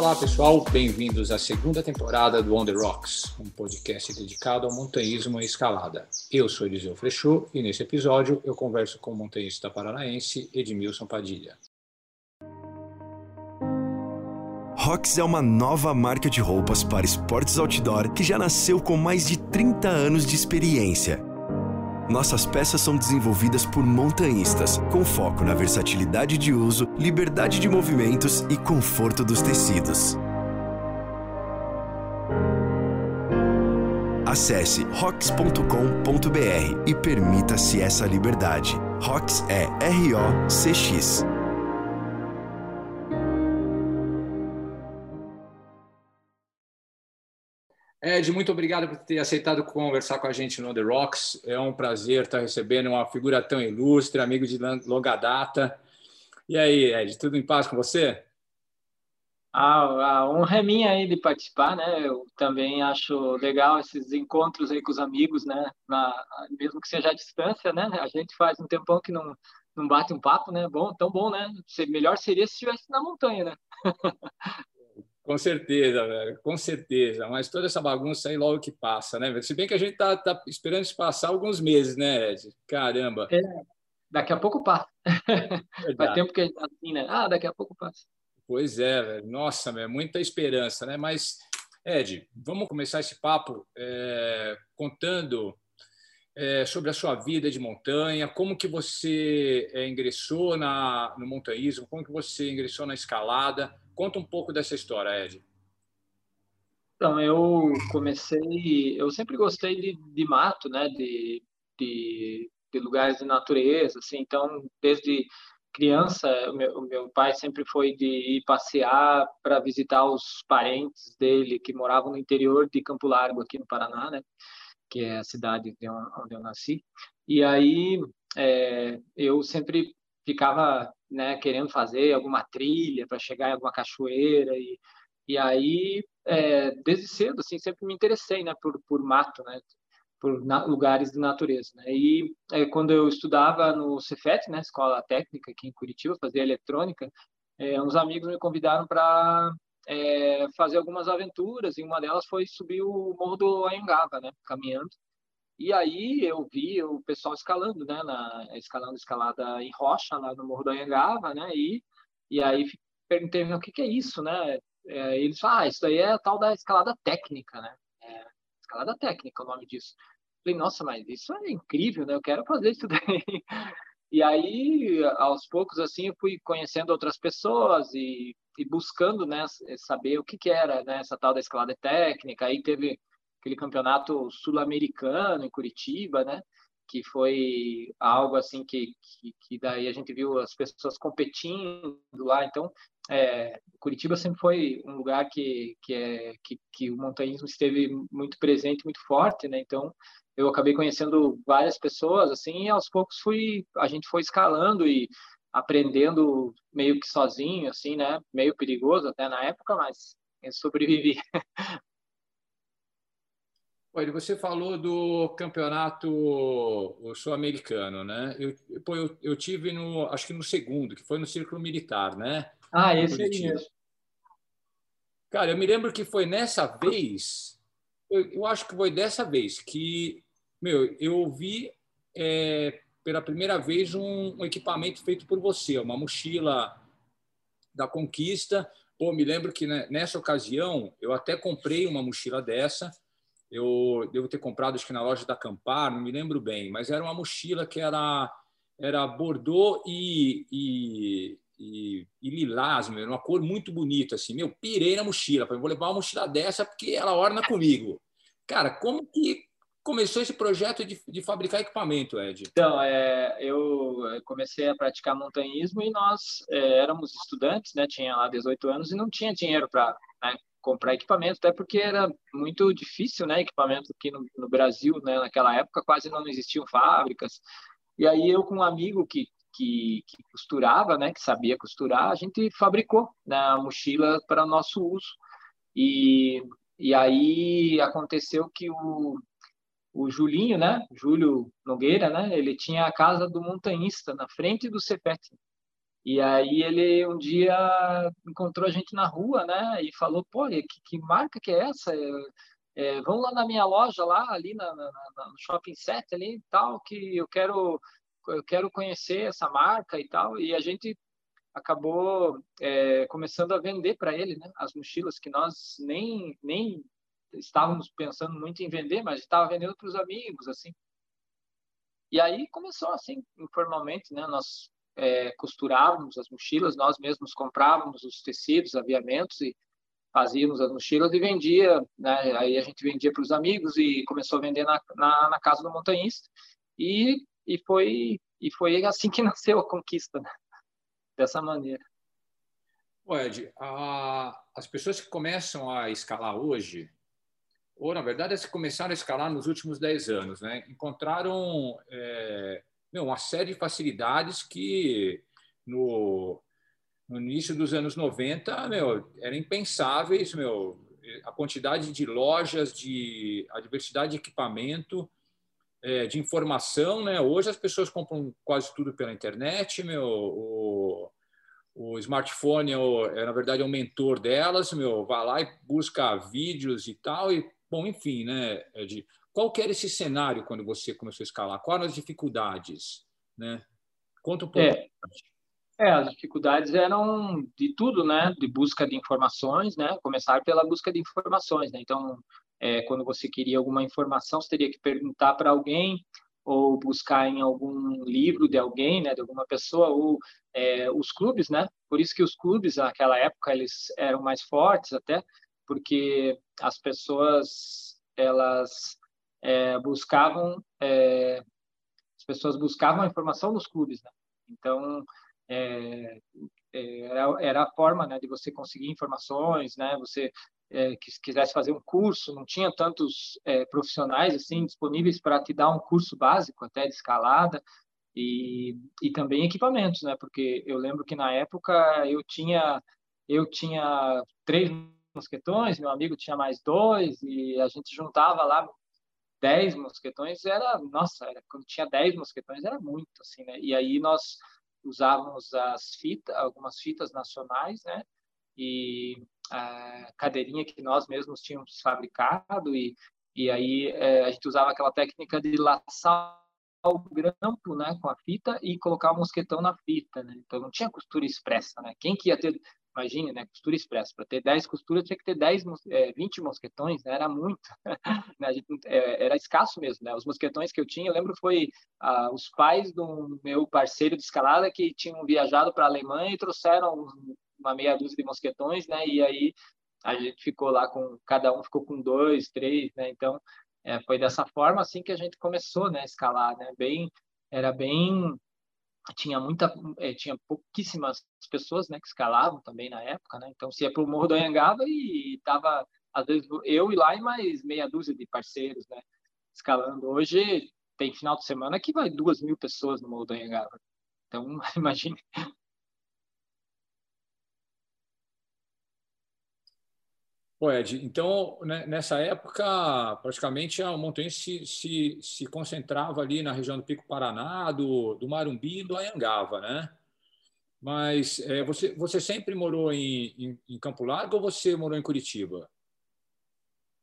Olá pessoal, bem-vindos à segunda temporada do On The Rocks, um podcast dedicado ao montanhismo e escalada. Eu sou Eliseu Frechot e nesse episódio eu converso com o montanhista paranaense Edmilson Padilha. Rocks é uma nova marca de roupas para esportes outdoor que já nasceu com mais de 30 anos de experiência nossas peças são desenvolvidas por montanhistas, com foco na versatilidade de uso, liberdade de movimentos e conforto dos tecidos. Acesse rocks.com.br e permita-se essa liberdade. Rocks é R-O-C-X. Ed, muito obrigado por ter aceitado conversar com a gente no The Rocks. É um prazer estar recebendo uma figura tão ilustre, amigo de longa data. E aí, Ed, tudo em paz com você? A, a honra é minha aí de participar, né? Eu também acho legal esses encontros aí com os amigos, né? Na, mesmo que seja à distância, né? A gente faz um tempão que não, não bate um papo, né? Bom, tão bom, né? Melhor seria se estivesse na montanha, né? Com certeza, velho, com certeza. Mas toda essa bagunça aí logo que passa, né, velho? Se bem que a gente tá, tá esperando isso passar alguns meses, né, Ed? Caramba. É, daqui a pouco passa. Faz tempo que a gente tá assim, né? Ah, daqui a pouco passa. Pois é, velho. Nossa, velho, muita esperança, né? Mas, Ed, vamos começar esse papo é, contando é, sobre a sua vida de montanha, como que você é, ingressou na, no montanhismo, como que você ingressou na escalada, Conta um pouco dessa história, Ed. Então, eu comecei, eu sempre gostei de, de mato, né, de, de, de, lugares de natureza, assim, então, desde criança, o meu, o meu pai sempre foi de ir passear para visitar os parentes dele que moravam no interior de Campo Largo, aqui no Paraná, né, que é a cidade onde eu nasci, e aí é, eu sempre ficava né, querendo fazer alguma trilha para chegar em alguma cachoeira e e aí é, desde cedo assim sempre me interessei né por por mato né por na, lugares de natureza né. E é, quando eu estudava no Cefet né escola técnica aqui em Curitiba fazia eletrônica é, uns amigos me convidaram para é, fazer algumas aventuras e uma delas foi subir o morro do Anhangaba né caminhando e aí eu vi o pessoal escalando, né, na, escalando escalada em rocha lá no Morro do Anhangaba, né, e, e aí perguntei, o que, que é isso, né? É, eles falaram, ah, isso daí é a tal da escalada técnica, né? É, escalada técnica, é o nome disso. Falei, nossa, mas isso é incrível, né? Eu quero fazer isso daí. E aí, aos poucos, assim, eu fui conhecendo outras pessoas e, e buscando, né, saber o que, que era, né, essa tal da escalada técnica. Aí teve aquele campeonato sul-americano em Curitiba, né? Que foi algo assim que, que, que, daí a gente viu as pessoas competindo lá. Então, é, Curitiba sempre foi um lugar que, que, é, que, que o montanhismo esteve muito presente, muito forte, né? Então, eu acabei conhecendo várias pessoas, assim, e aos poucos fui, a gente foi escalando e aprendendo meio que sozinho, assim, né? Meio perigoso até na época, mas eu sobrevivi. Olha, você falou do campeonato sul-americano, né? Eu, pô, eu, eu tive no, acho que no segundo, que foi no Círculo Militar, né? Ah, esse aí mesmo. Cara, eu me lembro que foi nessa vez, eu, eu acho que foi dessa vez que, meu, eu ouvi é, pela primeira vez um, um equipamento feito por você, uma mochila da Conquista. Pô, me lembro que né, nessa ocasião eu até comprei uma mochila dessa eu devo ter comprado, acho que na loja da Campar, não me lembro bem, mas era uma mochila que era, era bordô e, e, e, e lilás, meu, uma cor muito bonita, assim. Meu, pirei na mochila, falei, vou levar uma mochila dessa porque ela orna comigo. Cara, como que começou esse projeto de, de fabricar equipamento, Ed? Então, é, eu comecei a praticar montanhismo e nós é, éramos estudantes, né? Tinha lá 18 anos e não tinha dinheiro para né, comprar equipamento, até porque era muito difícil, né, equipamento aqui no, no, Brasil, né, naquela época quase não existiam fábricas. E aí eu com um amigo que que, que costurava, né, que sabia costurar, a gente fabricou né, a mochila para nosso uso. E e aí aconteceu que o o Julinho, né, Júlio Nogueira, né, ele tinha a casa do montanhista na frente do CEPET. E aí ele um dia encontrou a gente na rua, né? E falou, pô, que, que marca que é essa? É, vamos lá na minha loja lá, ali na, na, na, no Shopping 7 ali e tal, que eu quero eu quero conhecer essa marca e tal. E a gente acabou é, começando a vender para ele, né? As mochilas que nós nem nem estávamos pensando muito em vender, mas estava vendendo para os amigos, assim. E aí começou assim, informalmente, né? Nós é, costurávamos as mochilas, nós mesmos comprávamos os tecidos, aviamentos e fazíamos as mochilas e vendia, né? Aí a gente vendia para os amigos e começou a vender na, na, na, casa do montanhista e, e foi e foi assim que nasceu a conquista, né? dessa maneira. Ô Ed, a, as pessoas que começam a escalar hoje, ou na verdade as que começaram a escalar nos últimos 10 anos, né? encontraram é, meu, uma série de facilidades que no, no início dos anos 90 meu, eram impensáveis, meu, a quantidade de lojas, de, a diversidade de equipamento, é, de informação. Né? Hoje as pessoas compram quase tudo pela internet, meu, o, o smartphone é, é, na verdade é um mentor delas, meu, vai lá e busca vídeos e tal, e bom, enfim, né, Ed, qual que era esse cenário quando você começou a escalar? Quais as dificuldades? Né? Conta um pouco. É, é, as dificuldades eram de tudo, né? De busca de informações, né? Começar pela busca de informações, né? Então, é, quando você queria alguma informação, você teria que perguntar para alguém ou buscar em algum livro de alguém, né? De alguma pessoa ou é, os clubes, né? Por isso que os clubes naquela época eles eram mais fortes até, porque as pessoas elas é, buscavam é, as pessoas buscavam a informação nos clubes, né? Então é, é, era, era a forma né, de você conseguir informações, né? Você é, que quisesse fazer um curso, não tinha tantos é, profissionais assim disponíveis para te dar um curso básico até de escalada e, e também equipamentos, né? Porque eu lembro que na época eu tinha eu tinha três mosquetões, meu amigo tinha mais dois e a gente juntava lá 10 mosquetões era, nossa, era, quando tinha 10 mosquetões era muito, assim, né? E aí nós usávamos as fitas, algumas fitas nacionais, né? E a cadeirinha que nós mesmos tínhamos fabricado e, e aí é, a gente usava aquela técnica de laçar o grampo, né, com a fita e colocar o mosquetão na fita, né? Então não tinha costura expressa, né? Quem que ia ter Imagine, né? Costura expressa. Para ter 10 costuras, tinha que ter 10, é, 20 mosquetões, né? Era muito. Né, é, era escasso mesmo, né? Os mosquetões que eu tinha, eu lembro, foi ah, os pais do meu parceiro de escalada que tinham viajado para a Alemanha e trouxeram uma meia dúzia de mosquetões, né? E aí a gente ficou lá com... Cada um ficou com dois, três, né? Então, é, foi dessa forma, assim, que a gente começou, né? A escalar, né? Bem... Era bem tinha muita é, tinha pouquíssimas pessoas né que escalavam também na época né então se ia para o morro do Anhangaba e tava às vezes eu e lá e mais meia dúzia de parceiros né escalando. Hoje tem final de semana que vai duas mil pessoas no morro do Anhangaba. Então imagine Pô, Ed, então, né, nessa época, praticamente a montanha se, se, se, concentrava ali na região do Pico Paraná, do, do Marumbi e do Anhangava, né? Mas é, você, você sempre morou em, em, em, Campo Largo ou você morou em Curitiba?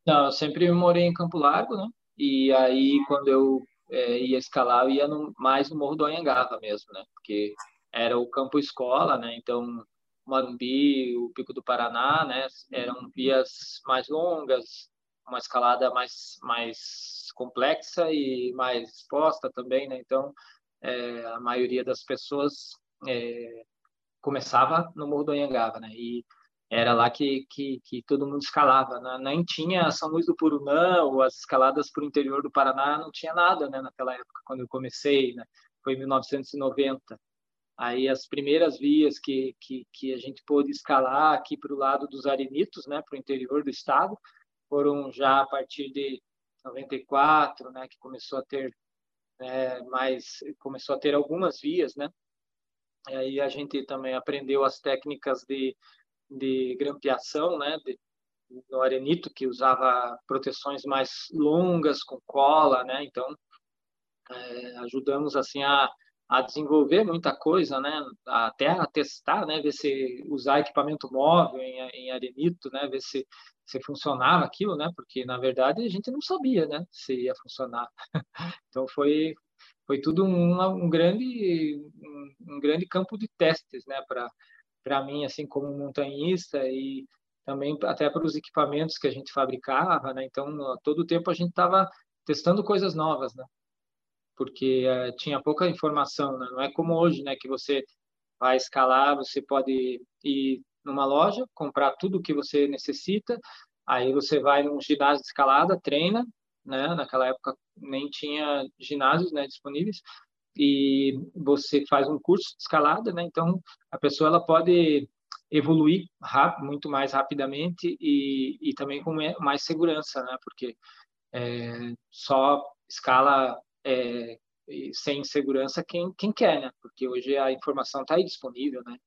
Não, eu sempre morei em Campo Largo, né? E aí, quando eu é, ia escalar, eu ia no, mais no Morro do Anhangava mesmo, né? Porque era o campo escola, né? Então, Marumbi, o Pico do Paraná, né? Eram vias mais longas, uma escalada mais mais complexa e mais exposta também, né? Então, é, a maioria das pessoas é, começava no Morro do Anhangaba, né? E era lá que, que, que todo mundo escalava, né? Nem tinha São Luís do Purunã ou as escaladas para o interior do Paraná, não tinha nada, né? Naquela época, quando eu comecei, né? Foi em 1990. Aí as primeiras vias que, que, que a gente pôde escalar aqui para o lado dos arenitos, né, para o interior do estado, foram já a partir de 94, né, que começou a ter é, mais, começou a ter algumas vias, né. E aí a gente também aprendeu as técnicas de, de grampeação, né, de, no arenito que usava proteções mais longas com cola, né. Então é, ajudamos assim a a desenvolver muita coisa, né? Até a testar, né? Ver se usar equipamento móvel em, em arenito, né? Ver se se funcionava aquilo, né? Porque na verdade a gente não sabia, né? Se ia funcionar. então foi foi tudo um, um grande um, um, grande campo de testes, né? Para para mim assim como montanhista e também até para os equipamentos que a gente fabricava, né? Então todo o tempo a gente estava testando coisas novas, né? Porque uh, tinha pouca informação, né? Não é como hoje, né? Que você vai escalar, você pode ir numa loja, comprar tudo o que você necessita, aí você vai num ginásio de escalada, treina, né? Naquela época nem tinha ginásios, né, disponíveis, e você faz um curso de escalada, né? Então a pessoa ela pode evoluir rápido, muito mais rapidamente e, e também com mais segurança, né? Porque é, só escala é, sem segurança quem, quem quer, né? Porque hoje a informação está aí disponível, né?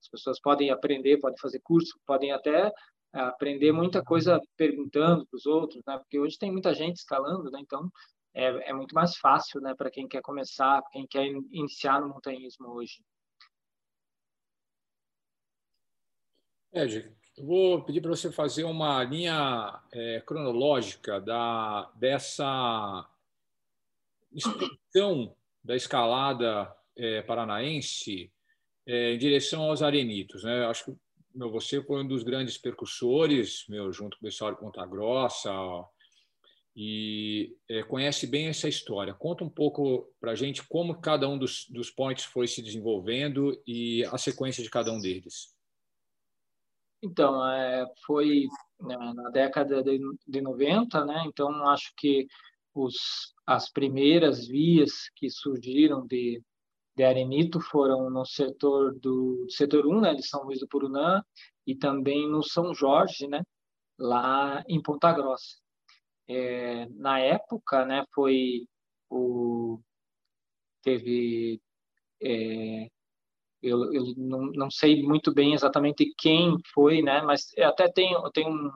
As pessoas podem aprender, podem fazer curso, podem até é, aprender muita coisa perguntando para os outros, né? Porque hoje tem muita gente escalando, né? Então é, é muito mais fácil, né? Para quem quer começar, quem quer iniciar no montanhismo hoje. Ed, eu vou pedir para você fazer uma linha é, cronológica da, dessa expansão da escalada é, paranaense é, em direção aos arenitos. Né? Acho que meu, você foi um dos grandes percussores, meu, junto com o pessoal de Ponta Grossa, e é, conhece bem essa história. Conta um pouco para a gente como cada um dos, dos points foi se desenvolvendo e a sequência de cada um deles. Então, é, foi né, na década de, de 90, né? Então, acho que os, as primeiras vias que surgiram de, de arenito foram no setor do setor 1, né, de São Luís do Purunã, e também no São Jorge, né, lá em Ponta Grossa. É, na época, né, foi o teve é, eu, eu não, não, sei muito bem exatamente quem foi, né? Mas até tem, tem um,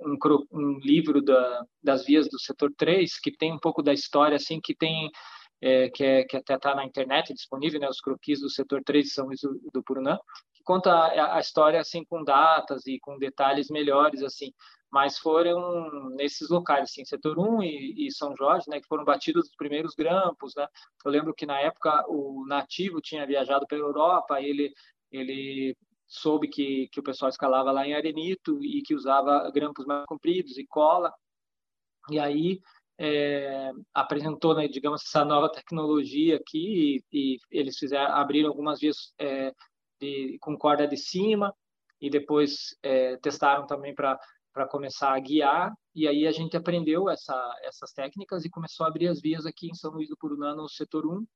um, um, livro da, das vias do setor 3 que tem um pouco da história, assim, que tem é, que, é, que até está na internet disponível, né? Os croquis do setor 3 São Luís do, do Purunã, que conta a, a história, assim, com datas e com detalhes melhores, assim mas foram nesses locais, assim, Setor 1 e, e, São Jorge, né, que foram batidos os primeiros grampos, né? Eu lembro que na época o nativo tinha viajado pela Europa, ele ele soube que, que o pessoal escalava lá em arenito e que usava grampos mais compridos e cola, e aí é, apresentou, né, digamos, essa nova tecnologia aqui e, e eles fizeram, abriram algumas vias é, de, com corda de cima e depois é, testaram também para para começar a guiar, e aí a gente aprendeu essa, essas técnicas e começou a abrir as vias aqui em São Luís do Purunã no setor 1,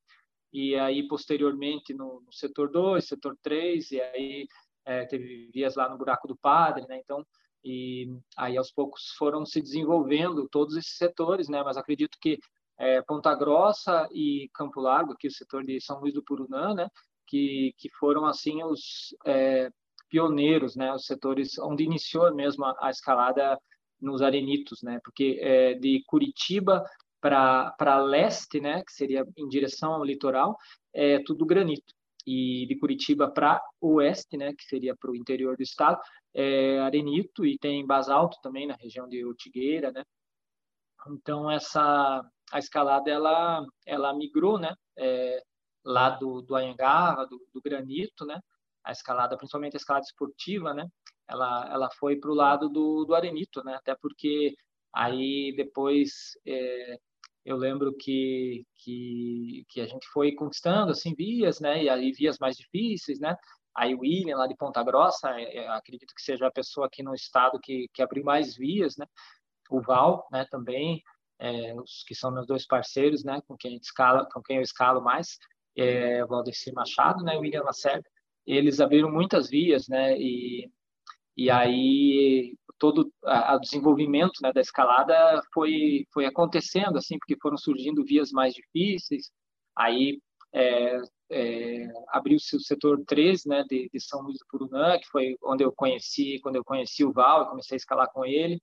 e aí posteriormente no, no setor 2, setor 3, e aí é, teve vias lá no Buraco do Padre, né? Então, e aí aos poucos foram se desenvolvendo todos esses setores, né? Mas acredito que é, Ponta Grossa e Campo Largo, aqui o setor de São Luís do Purunã, né? Que, que foram assim os é, pioneiros, né, os setores onde iniciou mesmo a, a escalada nos arenitos, né, porque é, de Curitiba para leste, né, que seria em direção ao litoral, é tudo granito. E de Curitiba para oeste, né, que seria para o interior do estado, é arenito e tem basalto também na região de Ortigueira, né. Então essa a escalada ela ela migrou, né, é, lá do do Anhangava, do, do granito, né, a escalada, principalmente a escalada esportiva, né? Ela, ela foi para o lado do, do arenito, né? Até porque aí depois é, eu lembro que, que, que a gente foi conquistando assim vias, né? E aí vias mais difíceis, né? Aí o William lá de Ponta Grossa, é, acredito que seja a pessoa aqui no estado que, que abriu mais vias, né? O Val, né? Também é, os que são meus dois parceiros, né? Com quem escala, com quem eu escalo mais, é, o Valdecir Machado, né? O William Lacerda eles abriram muitas vias, né? E, e aí todo o desenvolvimento né, da escalada foi foi acontecendo assim, porque foram surgindo vias mais difíceis. Aí é, é, abriu-se o setor 3, né, de, de, São Luís do Purunã, que foi onde eu conheci, quando eu conheci o Val, comecei a escalar com ele.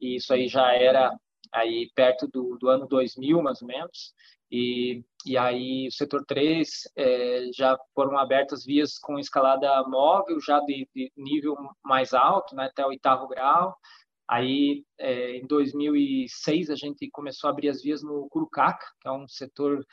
E isso aí já era aí perto do, do ano 2000, mais ou menos. E, e aí, o setor 3 é, já foram abertas vias com escalada móvel, já de, de nível mais alto, né, até o oitavo grau. Aí, é, em 2006, a gente começou a abrir as vias no Curucaca, que é um setor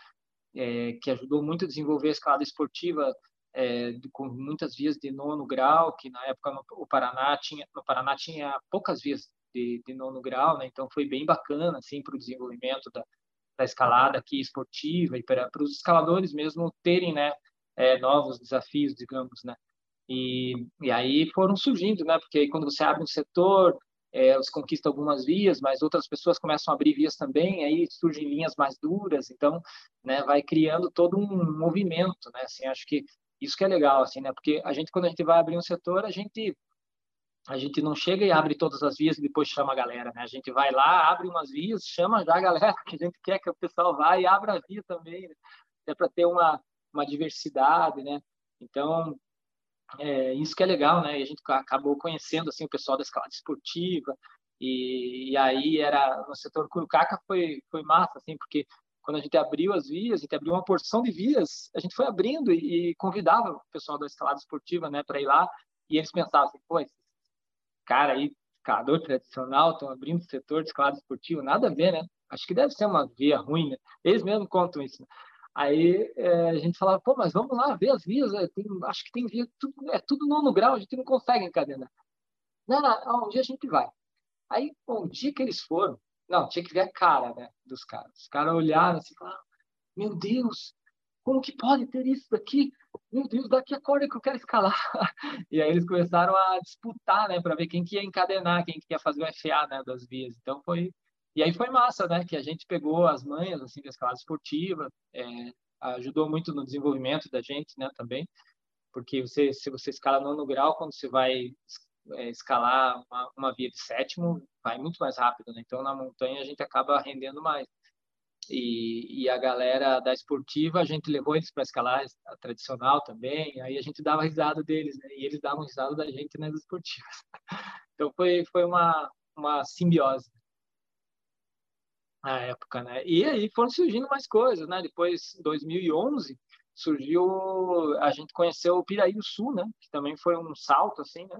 é, que ajudou muito a desenvolver a escalada esportiva é, com muitas vias de nono grau, que na época no, o Paraná tinha, no Paraná tinha poucas vias de, de nono grau, né? então foi bem bacana assim para o desenvolvimento da, da escalada aqui esportiva e para, para os escaladores mesmo terem né, é, novos desafios, digamos, né? E, e aí foram surgindo, né? Porque quando você abre um setor, é, você conquista algumas vias, mas outras pessoas começam a abrir vias também, aí surgem linhas mais duras, então, né? Vai criando todo um movimento, né? Assim, acho que isso que é legal, assim, né? Porque a gente, quando a gente vai abrir um setor, a gente a gente não chega e abre todas as vias e depois chama a galera, né? A gente vai lá, abre umas vias, chama já a galera, que a gente quer que o pessoal vá e abra a via também, né? É para ter uma, uma diversidade, né? Então, é, isso que é legal, né? E a gente acabou conhecendo, assim, o pessoal da escalada esportiva, e, e aí era, no setor Curucaca foi, foi massa, assim, porque quando a gente abriu as vias, a gente abriu uma porção de vias, a gente foi abrindo e, e convidava o pessoal da escalada esportiva, né, para ir lá, e eles pensavam assim, pô, cara aí, escalador tradicional, estão abrindo setor de escalada esportiva, nada a ver, né? Acho que deve ser uma via ruim, né? Eles mesmos contam isso. Né? Aí é, a gente falava, pô, mas vamos lá ver as vias, é, tem, acho que tem via, tudo, é tudo nono grau, a gente não consegue encadenar. Não, não, um dia a gente vai. Aí, bom, um dia que eles foram, não, tinha que ver a cara né, dos caras. Os caras olharam assim falaram, meu Deus, como que pode ter isso daqui? Meu Deus, daqui a corda que eu quero escalar. E aí eles começaram a disputar, né, para ver quem que ia encadenar, quem que ia fazer o FA, né, das vias. Então foi e aí foi massa, né, que a gente pegou as manhas assim da escalada esportiva, é, ajudou muito no desenvolvimento da gente, né, também, porque você se você escala no grau, quando você vai é, escalar uma, uma via de sétimo, vai muito mais rápido, né? Então na montanha a gente acaba rendendo mais. E, e, a galera da esportiva, a gente levou eles para escalar tradicional também, aí a gente dava risada deles, né? E eles davam risada da gente nas esportivas. Então foi, foi uma, uma simbiose na época, né? E aí foram surgindo mais coisas, né? Depois, 2011, surgiu, a gente conheceu o Piraí do Sul, né? Que também foi um salto, assim, né?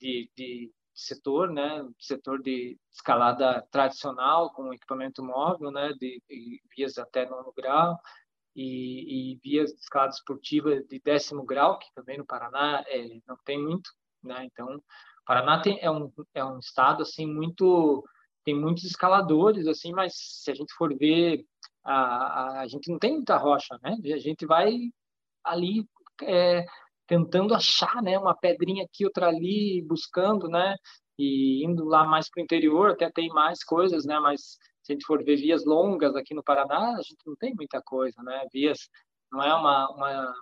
De, de setor, né, setor de escalada tradicional com equipamento móvel, né, de, de vias até nono grau e, e, vias de escalada esportiva de décimo grau, que também no Paraná é, não tem muito, né, então o Paraná tem, é um é um estado assim muito tem muitos escaladores assim, mas se a gente for ver a, a, a gente não tem muita rocha, né, a gente vai ali é, tentando achar, né, uma pedrinha aqui, outra ali, buscando, né, e indo lá mais para o interior, até tem mais coisas, né, mas se a gente for ver vias longas aqui no Paraná, a gente não tem muita coisa, né, vias, não é uma, uma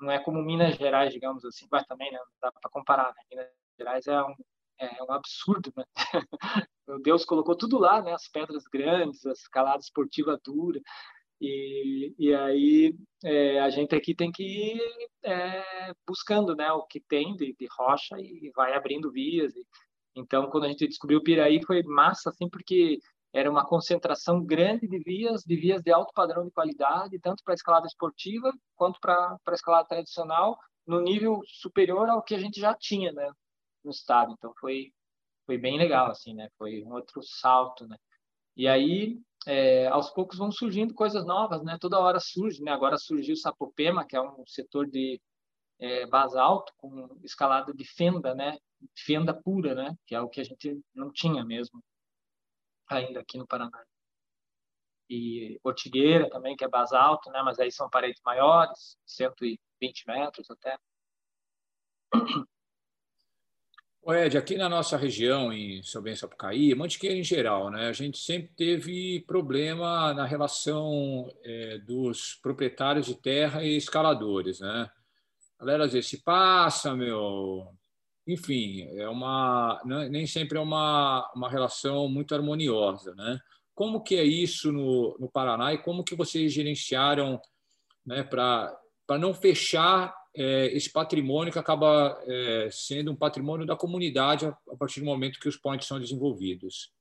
não é como Minas Gerais, digamos assim, mas também, né, não dá para comparar, né, Minas Gerais é um, é um absurdo, né? Deus colocou tudo lá, né? As pedras grandes, a escalada esportiva dura, e, e aí é, a gente aqui tem que ir é, buscando né, o que tem de, de rocha e vai abrindo vias. E, então, quando a gente descobriu o Piraí, foi massa, assim, porque era uma concentração grande de vias, de vias de alto padrão de qualidade, tanto para a escalada esportiva quanto para a escalada tradicional, no nível superior ao que a gente já tinha né, no estado. Então, foi, foi bem legal, assim, né? Foi um outro salto, né? E aí, é, aos poucos vão surgindo coisas novas, né? Toda hora surge, né? Agora surgiu o Sapopema, que é um setor de é, basalto com escalada de fenda, né? Fenda pura, né? Que é o que a gente não tinha mesmo ainda aqui no Paraná. E Ortigueira também, que é basalto, né? Mas aí são paredes maiores, 120 metros até. O Ed, aqui na nossa região, em São Bento Sapucaí, Mantiqueira em geral, né, a gente sempre teve problema na relação é, dos proprietários de terra e escaladores. Né? A galera às vezes se passa, meu. Enfim, é uma, é, nem sempre é uma, uma relação muito harmoniosa. Né? Como que é isso no, no Paraná e como que vocês gerenciaram né, para não fechar esse patrimônio que acaba é, sendo um patrimônio da comunidade a, partir do momento que os points são desenvolvidos.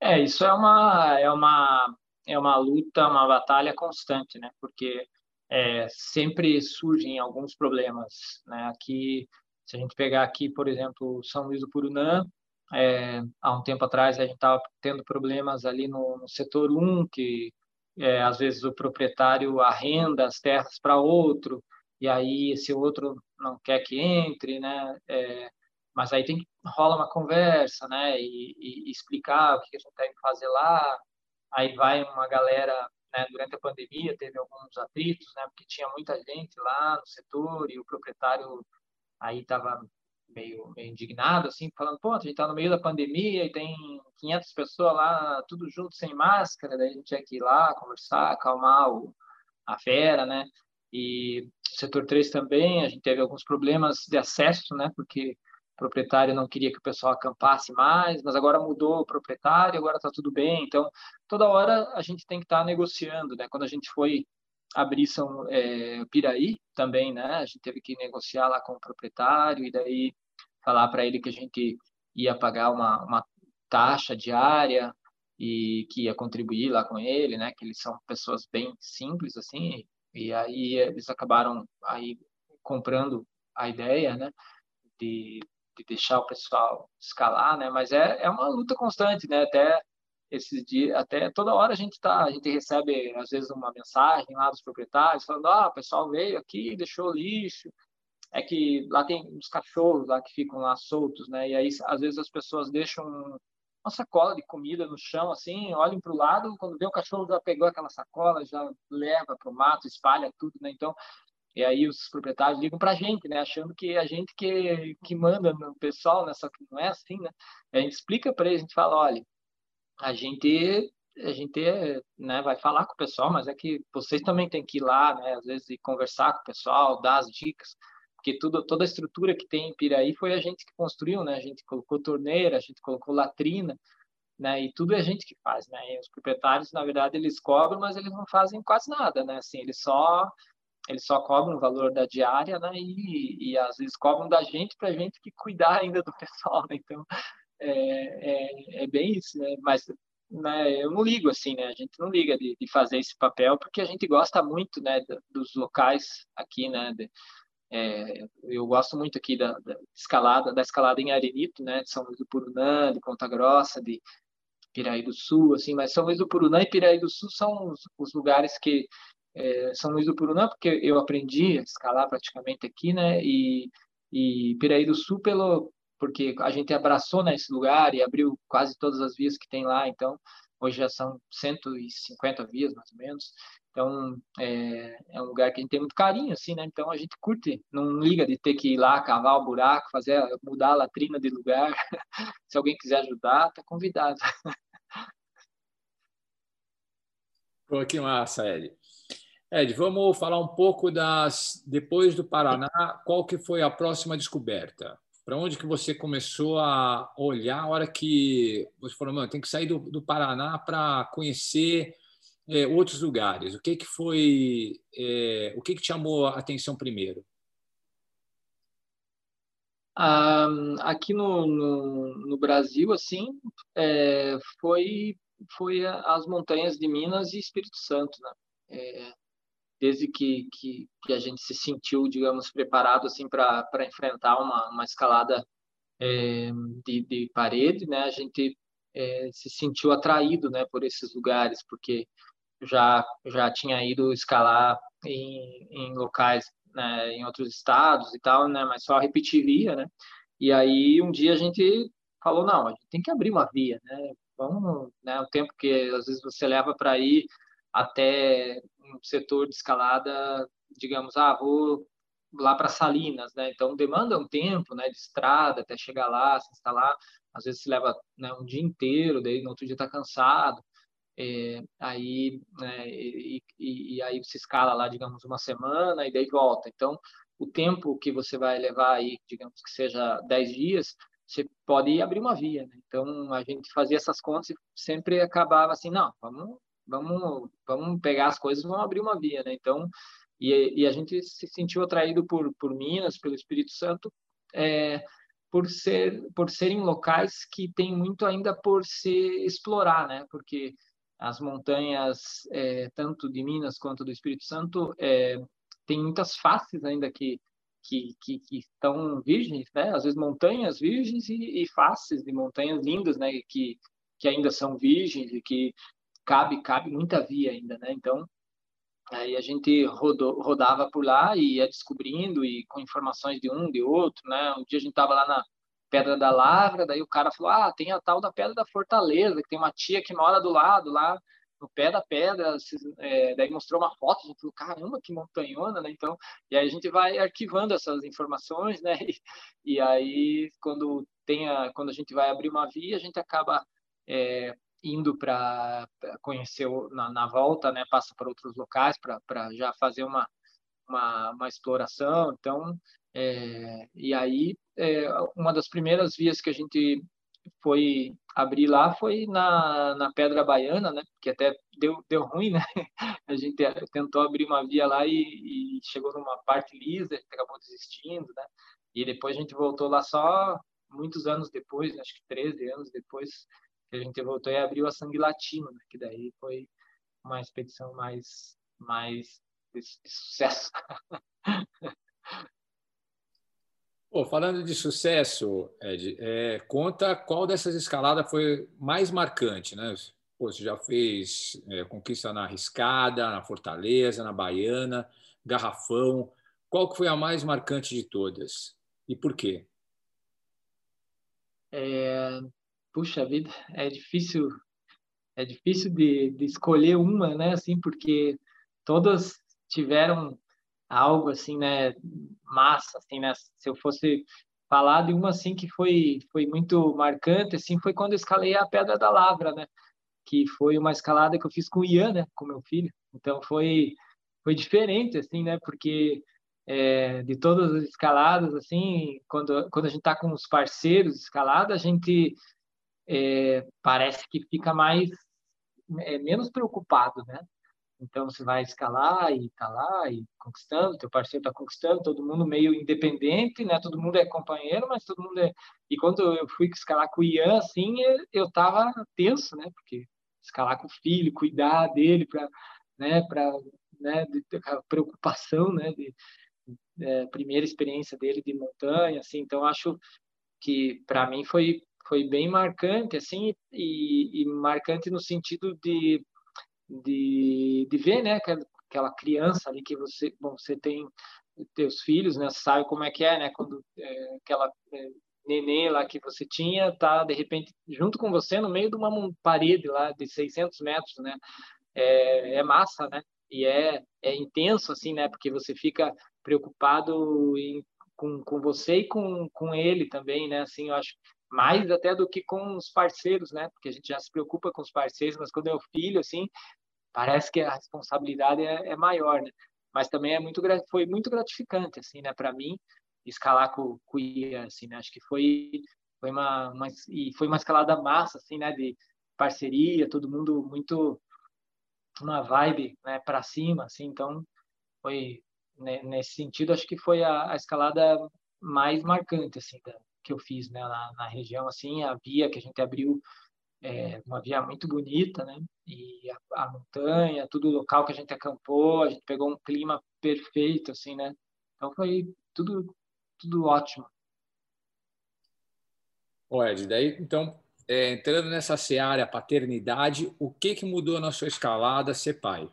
É, isso é uma, é uma, é uma luta, uma batalha constante, né? Porque é, sempre surgem alguns problemas, né? Aqui, se a gente pegar aqui, por exemplo, São Luís do Purunã, é, há um tempo atrás a gente estava tendo problemas ali no, no setor 1, que é, às vezes o proprietário arrenda as terras para outro, e aí esse outro não quer que entre, né? É, mas aí tem rola uma conversa, né? E, e, e explicar o que a gente tem que fazer lá. Aí vai uma galera, né? Durante a pandemia teve alguns atritos, né? Porque tinha muita gente lá no setor e o proprietário aí estava meio, meio indignado, assim, falando, pô, a gente está no meio da pandemia e tem 500 pessoas lá, tudo junto, sem máscara, daí a gente tinha que ir lá conversar, acalmar o, a fera, né? E setor 3 também, a gente teve alguns problemas de acesso, né? Porque o proprietário não queria que o pessoal acampasse mais, mas agora mudou o proprietário, agora está tudo bem. Então, toda hora a gente tem que estar tá negociando, né? Quando a gente foi abrir São é, Piraí também, né? A gente teve que negociar lá com o proprietário e daí falar para ele que a gente ia pagar uma, uma taxa diária e que ia contribuir lá com ele, né? Que eles são pessoas bem simples assim e aí eles acabaram aí comprando a ideia, né? De, de deixar o pessoal escalar, né? Mas é, é uma luta constante, né? Até esses dias, até toda hora a gente tá, a gente recebe às vezes uma mensagem lá dos proprietários falando, ah, o pessoal veio aqui, deixou lixo, é que lá tem uns cachorros lá que ficam lá soltos, né? E aí às vezes as pessoas deixam uma sacola de comida no chão, assim, olhem para o lado, quando vê o cachorro já pegou aquela sacola, já leva para o mato, espalha tudo, né? Então, e aí os proprietários ligam para a gente, né? Achando que a gente que, que manda no pessoal, né? Só que não é assim, né? A gente explica para eles, a gente fala, olha, a gente a gente né, vai falar com o pessoal, mas é que vocês também têm que ir lá, né? Às vezes conversar com o pessoal, dar as dicas porque tudo, toda a estrutura que tem em Piraí foi a gente que construiu, né? A gente colocou torneira, a gente colocou latrina, né? E tudo é a gente que faz, né? E os proprietários, na verdade, eles cobram, mas eles não fazem quase nada, né? Assim, eles só eles só cobram o valor da diária, né? E, e às vezes cobram da gente para a gente que cuidar ainda do pessoal, né? Então é, é, é bem isso, né? Mas né, eu não ligo assim, né? A gente não liga de, de fazer esse papel porque a gente gosta muito, né? Dos locais aqui, né? De, é, eu gosto muito aqui da, da, escalada, da escalada em Arenito, né, de São Luís do Purunã, de Ponta Grossa, de Piraí do Sul, assim, mas São Luís do Purunã e Piraí do Sul são os, os lugares que é, São Luís do Purunã, porque eu aprendi a escalar praticamente aqui, né, e, e Piraí do Sul pelo porque a gente abraçou nesse né, lugar e abriu quase todas as vias que tem lá, então hoje já são 150 vias mais ou menos, então, é, é, um lugar que a gente tem muito carinho, assim, né? Então, a gente curte, não liga de ter que ir lá cavar o buraco, fazer, mudar a latrina de lugar. Se alguém quiser ajudar, tá convidado. Pô, que massa, Ed. Ed, vamos falar um pouco das... Depois do Paraná, qual que foi a próxima descoberta? Para onde que você começou a olhar a hora que você falou, mano, tem que sair do, do Paraná para conhecer é, outros lugares? O que que foi, é, o que que chamou a atenção primeiro? Ah, aqui no, no, no, Brasil, assim, é, foi foi as montanhas de Minas e Espírito Santo, né? É, desde que, que, que, a gente se sentiu, digamos, preparado assim para enfrentar uma, uma escalada é, de, de parede, né? A gente é, se sentiu atraído, né, por esses lugares, porque já já tinha ido escalar em, em locais né, em outros estados e tal, né, mas só repetiria, né? E aí um dia a gente falou não, a gente tem que abrir uma via, né? Vamos, né? O tempo que às vezes você leva para ir até um setor de escalada, digamos, ah, vou lá para Salinas, né? Então demanda um tempo, né, de estrada até chegar lá, se instalar. Às vezes se leva né, um dia inteiro, daí no outro dia está cansado é, aí né, e, e, e, aí você escala lá digamos uma semana e daí volta então o tempo que você vai levar aí digamos que seja 10 dias você pode abrir uma via né? então a gente fazia essas contas e sempre acabava assim não vamos vamos vamos pegar as coisas vamos abrir uma via né então e, e a gente se sentiu atraído por por Minas pelo Espírito Santo é, por ser por serem locais que tem muito ainda por se explorar né porque as montanhas, é, tanto de Minas quanto do Espírito Santo, é, tem muitas faces ainda que, que, que, que, estão virgens, né? Às vezes montanhas virgens e, e, faces de montanhas lindas, né? Que, que ainda são virgens e que cabe cabe muita via ainda, né? Então aí a gente rodou, rodava por lá e ia descobrindo e com informações de um de outro, né? Um dia a gente estava lá na Pedra da Lavra, daí o cara falou: "Ah, tem a tal da Pedra da Fortaleza, que tem uma tia que mora do lado lá, no pé da pedra". É, daí mostrou uma foto, a gente falou: "Caramba, que montanhona", né? Então, e aí a gente vai arquivando essas informações, né? E, e aí quando tem a, quando a gente vai abrir uma via, a gente acaba é, indo para conhecer na, na, volta, né? Passa para outros locais para já fazer uma, uma, uma exploração. Então, é, e aí é, uma das primeiras vias que a gente foi abrir lá foi na, na Pedra Baiana, né? Que até deu, deu ruim, né? A gente tentou abrir uma via lá e, e chegou numa parte lisa, acabou desistindo, né? E depois a gente voltou lá só muitos anos depois, acho que 13 anos depois, que a gente voltou e abriu a Sangue Latino, né? que daí foi uma expedição mais, mais de, sucesso. Pô, falando de sucesso, Ed, é, conta qual dessas escaladas foi mais marcante, né? Pô, você já fez é, conquista na Riscada, na Fortaleza, na Baiana, Garrafão. Qual que foi a mais marcante de todas? E por quê? É, puxa vida, é difícil, é difícil de, de escolher uma, né? Assim, porque todas tiveram algo assim, né? Massa, assim, né? Se eu fosse falar de uma assim que foi foi muito marcante, assim, foi quando eu escalei a Pedra da Lavra, né? Que foi uma escalada que eu fiz com o Ian, né? Com meu filho. Então foi foi diferente, assim, né? Porque é, de todas as escaladas, assim, quando, quando a gente está com os parceiros escalada, a gente é, parece que fica mais é, menos preocupado, né? Então você vai escalar e tá lá e conquistando, teu parceiro está conquistando, todo mundo meio independente, né? Todo mundo é companheiro, mas todo mundo é. E quando eu fui escalar com o Ian, assim, eu tava tenso, né? Porque escalar com o filho, cuidar dele para, né? Para, né? De, a preocupação, né? De, é, primeira experiência dele de montanha, assim. Então acho que para mim foi foi bem marcante, assim, e, e marcante no sentido de, de, de ver, né, aquela criança ali que você, bom, você tem teus filhos, né, sabe como é que é, né, quando é, aquela é, nenê lá que você tinha tá de repente junto com você no meio de uma parede lá de 600 metros, né, é, é massa, né, e é, é intenso assim, né, porque você fica preocupado em, com, com você e com, com ele também, né, assim, eu acho mais até do que com os parceiros, né? Porque a gente já se preocupa com os parceiros, mas quando é o filho, assim, parece que a responsabilidade é, é maior, né? Mas também é muito foi muito gratificante, assim, né? Para mim escalar com, com o Ian, assim, né? Acho que foi foi uma, uma e foi uma escalada massa, assim, né? De parceria, todo mundo muito uma vibe, né? Para cima, assim. Então foi né, nesse sentido, acho que foi a, a escalada mais marcante, assim, da, que eu fiz né, na, na região, assim, a via que a gente abriu, é, uma via muito bonita, né? E a, a, montanha, tudo o local que a gente acampou, a gente pegou um clima perfeito, assim, né? Então foi tudo, tudo ótimo. Ô Ed, daí, então, é, entrando nessa seara paternidade, o que, que mudou na sua escalada ser pai?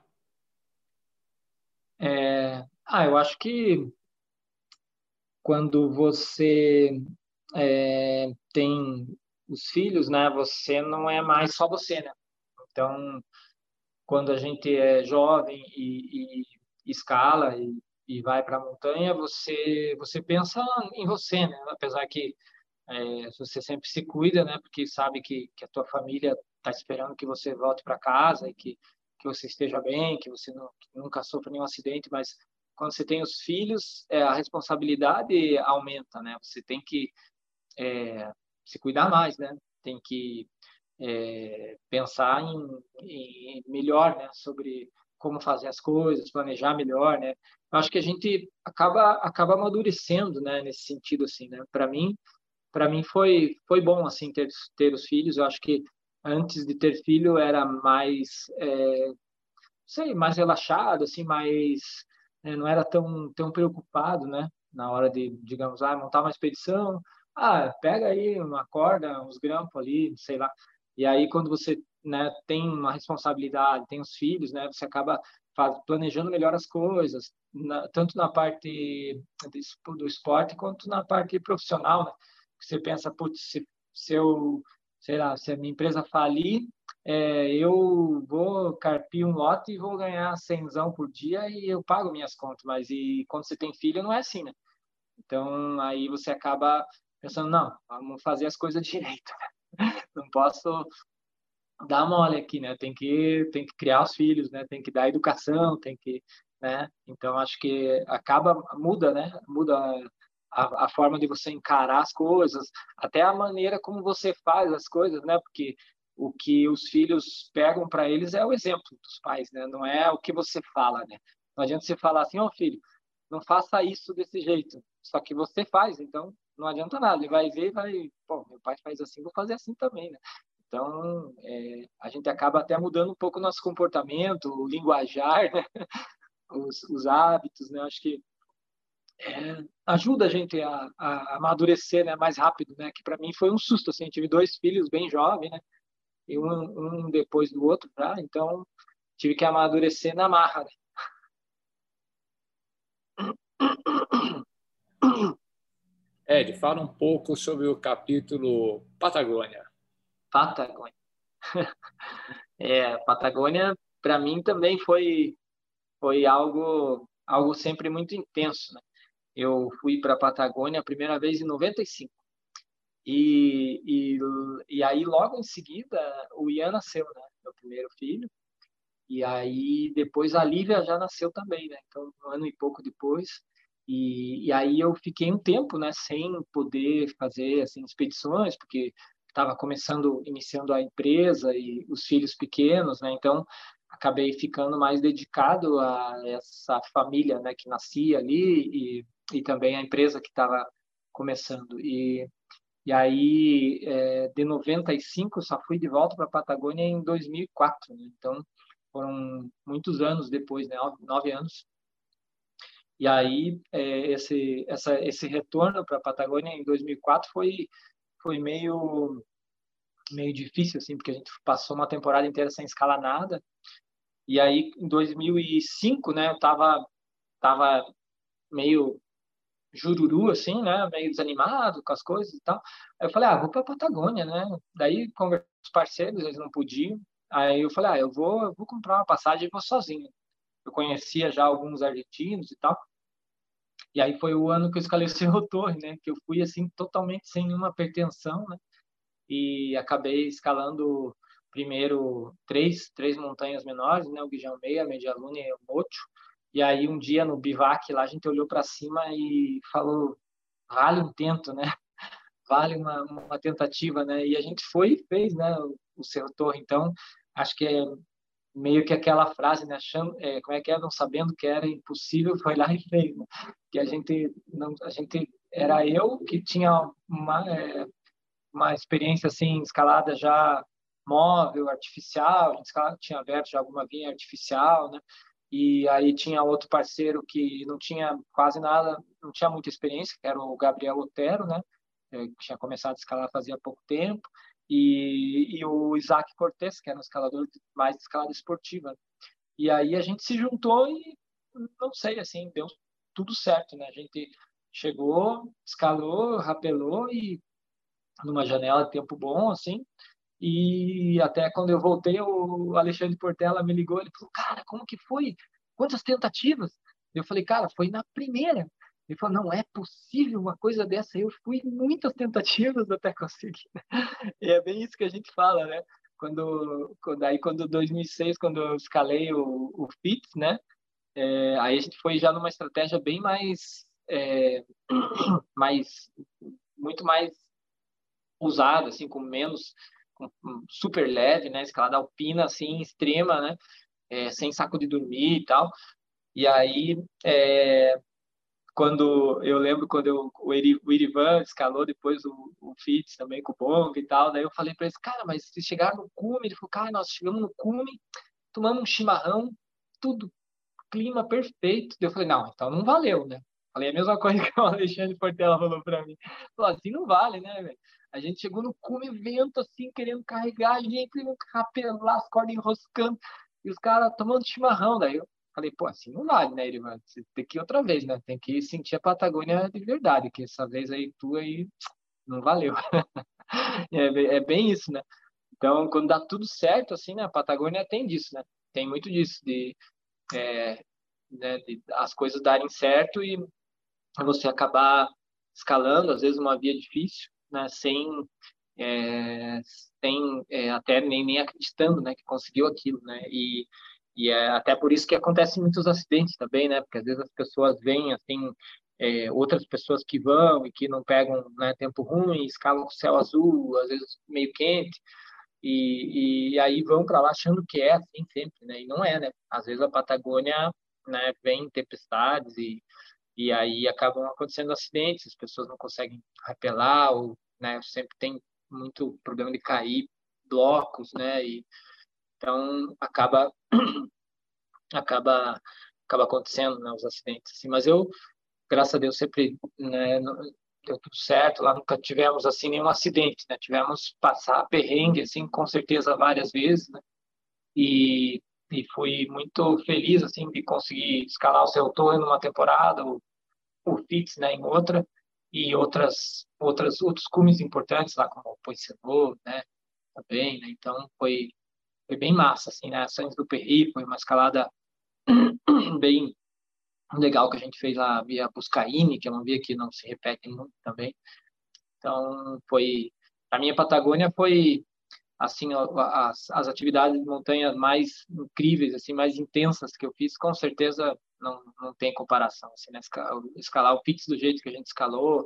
É, ah, eu acho que quando você é, tem os filhos, né? Você não é mais só você, né? Então, quando a gente é jovem e, e escala e, e vai para a montanha, você você pensa em você, né? Apesar que é, você sempre se cuida, né? Porque sabe que, que a tua família está esperando que você volte para casa e que que você esteja bem, que você não, que nunca sofra nenhum acidente, mas quando você tem os filhos, é, a responsabilidade aumenta, né? Você tem que é, se cuidar mais, né? Tem que é, pensar em, em, melhor, né? Sobre como fazer as coisas, planejar melhor, né? Eu acho que a gente acaba acaba amadurecendo, né? Nesse sentido, assim, né? Para mim, para mim foi foi bom assim ter ter os filhos. Eu acho que antes de ter filho era mais, é, sei, mais relaxado, assim, mais é, não era tão tão preocupado, né? Na hora de, digamos, ah, montar uma expedição, ah, pega aí uma corda, uns grampos ali, sei lá. E aí quando você né, tem uma responsabilidade, tem os filhos, né? Você acaba planejando melhor as coisas, na, tanto na parte do esporte quanto na parte profissional, né? Você pensa, putz, se, se eu, sei lá, se a minha empresa falir, é, eu vou carpir um lote e vou ganhar cenzão por dia e eu pago minhas contas, mas e quando você tem filho não é assim, né? Então aí você acaba pensando, não, vamos fazer as coisas direito. Não posso dar mole aqui, né? Tem que tem que criar os filhos, né? Tem que dar educação, tem que, né? Então acho que acaba muda, né? Muda a, a, forma de você encarar as coisas, até a maneira como você faz as coisas, né? Porque o que os filhos pegam para eles é o exemplo dos pais, né? Não é o que você fala, né? Não adianta você falar assim, ó oh, filho, não faça isso desse jeito. Só que você faz, então não adianta nada. Ele vai ver e vai, pô, meu pai faz assim, vou fazer assim também, né? Então, é, a gente acaba até mudando um pouco o nosso comportamento, o linguajar, né? os, os, hábitos, né? Acho que é, ajuda a gente a, a, amadurecer né? mais rápido, né? Que para mim foi um susto, assim, tive dois filhos bem jovens, né? E um, um depois do outro, tá? Então, tive que amadurecer na marra, né? Ed, fala um pouco sobre o capítulo Patagônia. Patagônia. é, Patagônia para mim também foi foi algo algo sempre muito intenso, né? Eu fui para a Patagônia a primeira vez em 95. E, e, e aí logo em seguida o Ian nasceu, né? Meu primeiro filho. E aí depois a Lívia já nasceu também, né? Então um ano e pouco depois. E, e aí eu fiquei um tempo, né, sem poder fazer assim expedições, porque estava começando, iniciando a empresa e os filhos pequenos, né? Então acabei ficando mais dedicado a essa família, né, que nascia ali e, e também a empresa que estava começando. E e aí, é, de 95, só fui de volta para a Patagônia em 2004. Né? Então, foram muitos anos depois, né? nove anos. E aí, é, esse, essa, esse retorno para a Patagônia em 2004 foi, foi meio, meio difícil, assim, porque a gente passou uma temporada inteira sem escalar nada. E aí, em 2005, né, eu estava tava meio jururu, assim, né, meio desanimado com as coisas e tal. Aí eu falei, ah, vou para a Patagônia, né? Daí, conversei com os parceiros, eles não podiam. Aí eu falei, ah, eu vou, eu vou comprar uma passagem e vou sozinho. Eu conhecia já alguns argentinos e tal. E aí foi o ano que eu escalei o Torre, né? Que eu fui assim totalmente sem nenhuma pretensão, né? E acabei escalando primeiro três três montanhas menores, né? O Guijão Meia, Medialuna e o Mocho. E aí um dia no bivac lá a gente olhou para cima e falou vale um tento, né? Vale uma, uma tentativa, né? E a gente foi e fez, né? O, o Cerro Torre. Então acho que é meio que aquela frase, né? Achando, é, como é que é? Não sabendo que era impossível, foi lá e fez. Né? Que a gente não, a gente era eu que tinha uma é, uma experiência assim escalada já móvel, artificial, a gente escalava, tinha aberto já alguma vinha artificial, né? E aí tinha outro parceiro que não tinha quase nada, não tinha muita experiência, que era o Gabriel Otero, né? É, que tinha começado a escalar fazia pouco tempo e, e o Isaac Cortes, que era um escalador mais de escalada esportiva. E aí a gente se juntou e, não sei, assim, deu tudo certo, né? A gente chegou, escalou, rapelou e numa janela de tempo bom, assim, e até quando eu voltei, o Alexandre Portela me ligou, ele falou, cara, como que foi? Quantas tentativas? Eu falei, cara, foi na primeira. Ele falou, não é possível uma coisa dessa. Eu fui muitas tentativas até conseguir. E é bem isso que a gente fala, né? Quando, quando aí quando 2006, quando eu escalei o, o né? É, aí a gente foi já numa estratégia bem mais, é, mais muito mais usada, assim, com menos, com, super leve, né? Escalada alpina, assim, extrema, né? É, sem saco de dormir e tal. E aí, é, quando eu lembro quando eu, o, Eri, o Irivan escalou depois o, o Fitz também com o Bong e tal, daí eu falei para eles, cara, mas se chegar no cume, ele falou, cara, nós chegamos no cume, tomamos um chimarrão, tudo, clima perfeito. Eu falei, não, então não valeu, né? Falei a mesma coisa que o Alexandre Portela falou para mim. Falou, assim não vale, né, velho? A gente chegou no cume, vento assim, querendo carregar a gente, rapelar as cordas enroscando, e os caras tomando chimarrão. Daí eu falei, pô, assim não vale, né, Irivan? Você tem que ir outra vez, né? Tem que sentir a Patagônia de verdade, que essa vez aí tu aí não valeu. é, é bem isso, né? Então, quando dá tudo certo, assim, né? A Patagônia tem disso, né? Tem muito disso, de, é, né, de as coisas darem certo e você acabar escalando, às vezes uma via difícil, né? Sem, é, sem é, até nem, nem acreditando, né? Que conseguiu aquilo, né? E, e é até por isso que acontecem muitos acidentes também, né? Porque às vezes as pessoas veem, assim, é, outras pessoas que vão e que não pegam né, tempo ruim, escalam com céu azul, às vezes meio quente, e, e aí vão para lá achando que é assim sempre, né? E não é, né? Às vezes a Patagônia né, vem tempestades e, e aí acabam acontecendo acidentes, as pessoas não conseguem rapelar, ou né, sempre tem muito problema de cair blocos, né? E, então acaba acaba acaba acontecendo né, os acidentes assim. Mas eu graças a Deus sempre né, deu tudo certo. Lá nunca tivemos assim nenhum acidente né. Tivemos passar perrengue assim com certeza várias vezes né? e e fui muito feliz assim de conseguir escalar o seu torre numa temporada o, o Fitz né em outra e outras outras outros cumes importantes lá como o Poissenô né também né. Então foi foi bem massa, assim, né? Ações do Perri, foi uma escalada bem legal que a gente fez lá via Buscaine, que é uma via que não se repete muito também. Então, foi... A minha Patagônia foi, assim, as, as atividades de montanha mais incríveis, assim, mais intensas que eu fiz, com certeza não, não tem comparação, assim, né? Escalar o Pix do jeito que a gente escalou,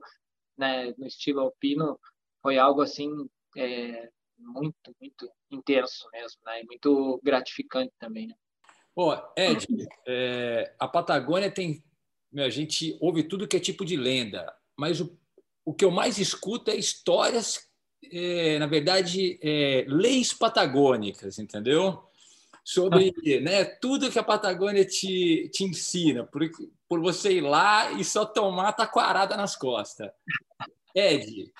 né? No estilo alpino, foi algo, assim, é, muito, muito intenso mesmo, né? E muito gratificante também. Né? Pô, Ed, é, a Patagônia tem. A gente ouve tudo que é tipo de lenda, mas o, o que eu mais escuto é histórias, é, na verdade, é, leis patagônicas, entendeu? Sobre né, tudo que a Patagônia te, te ensina, por, por você ir lá e só tomar taquarada nas costas. Ed,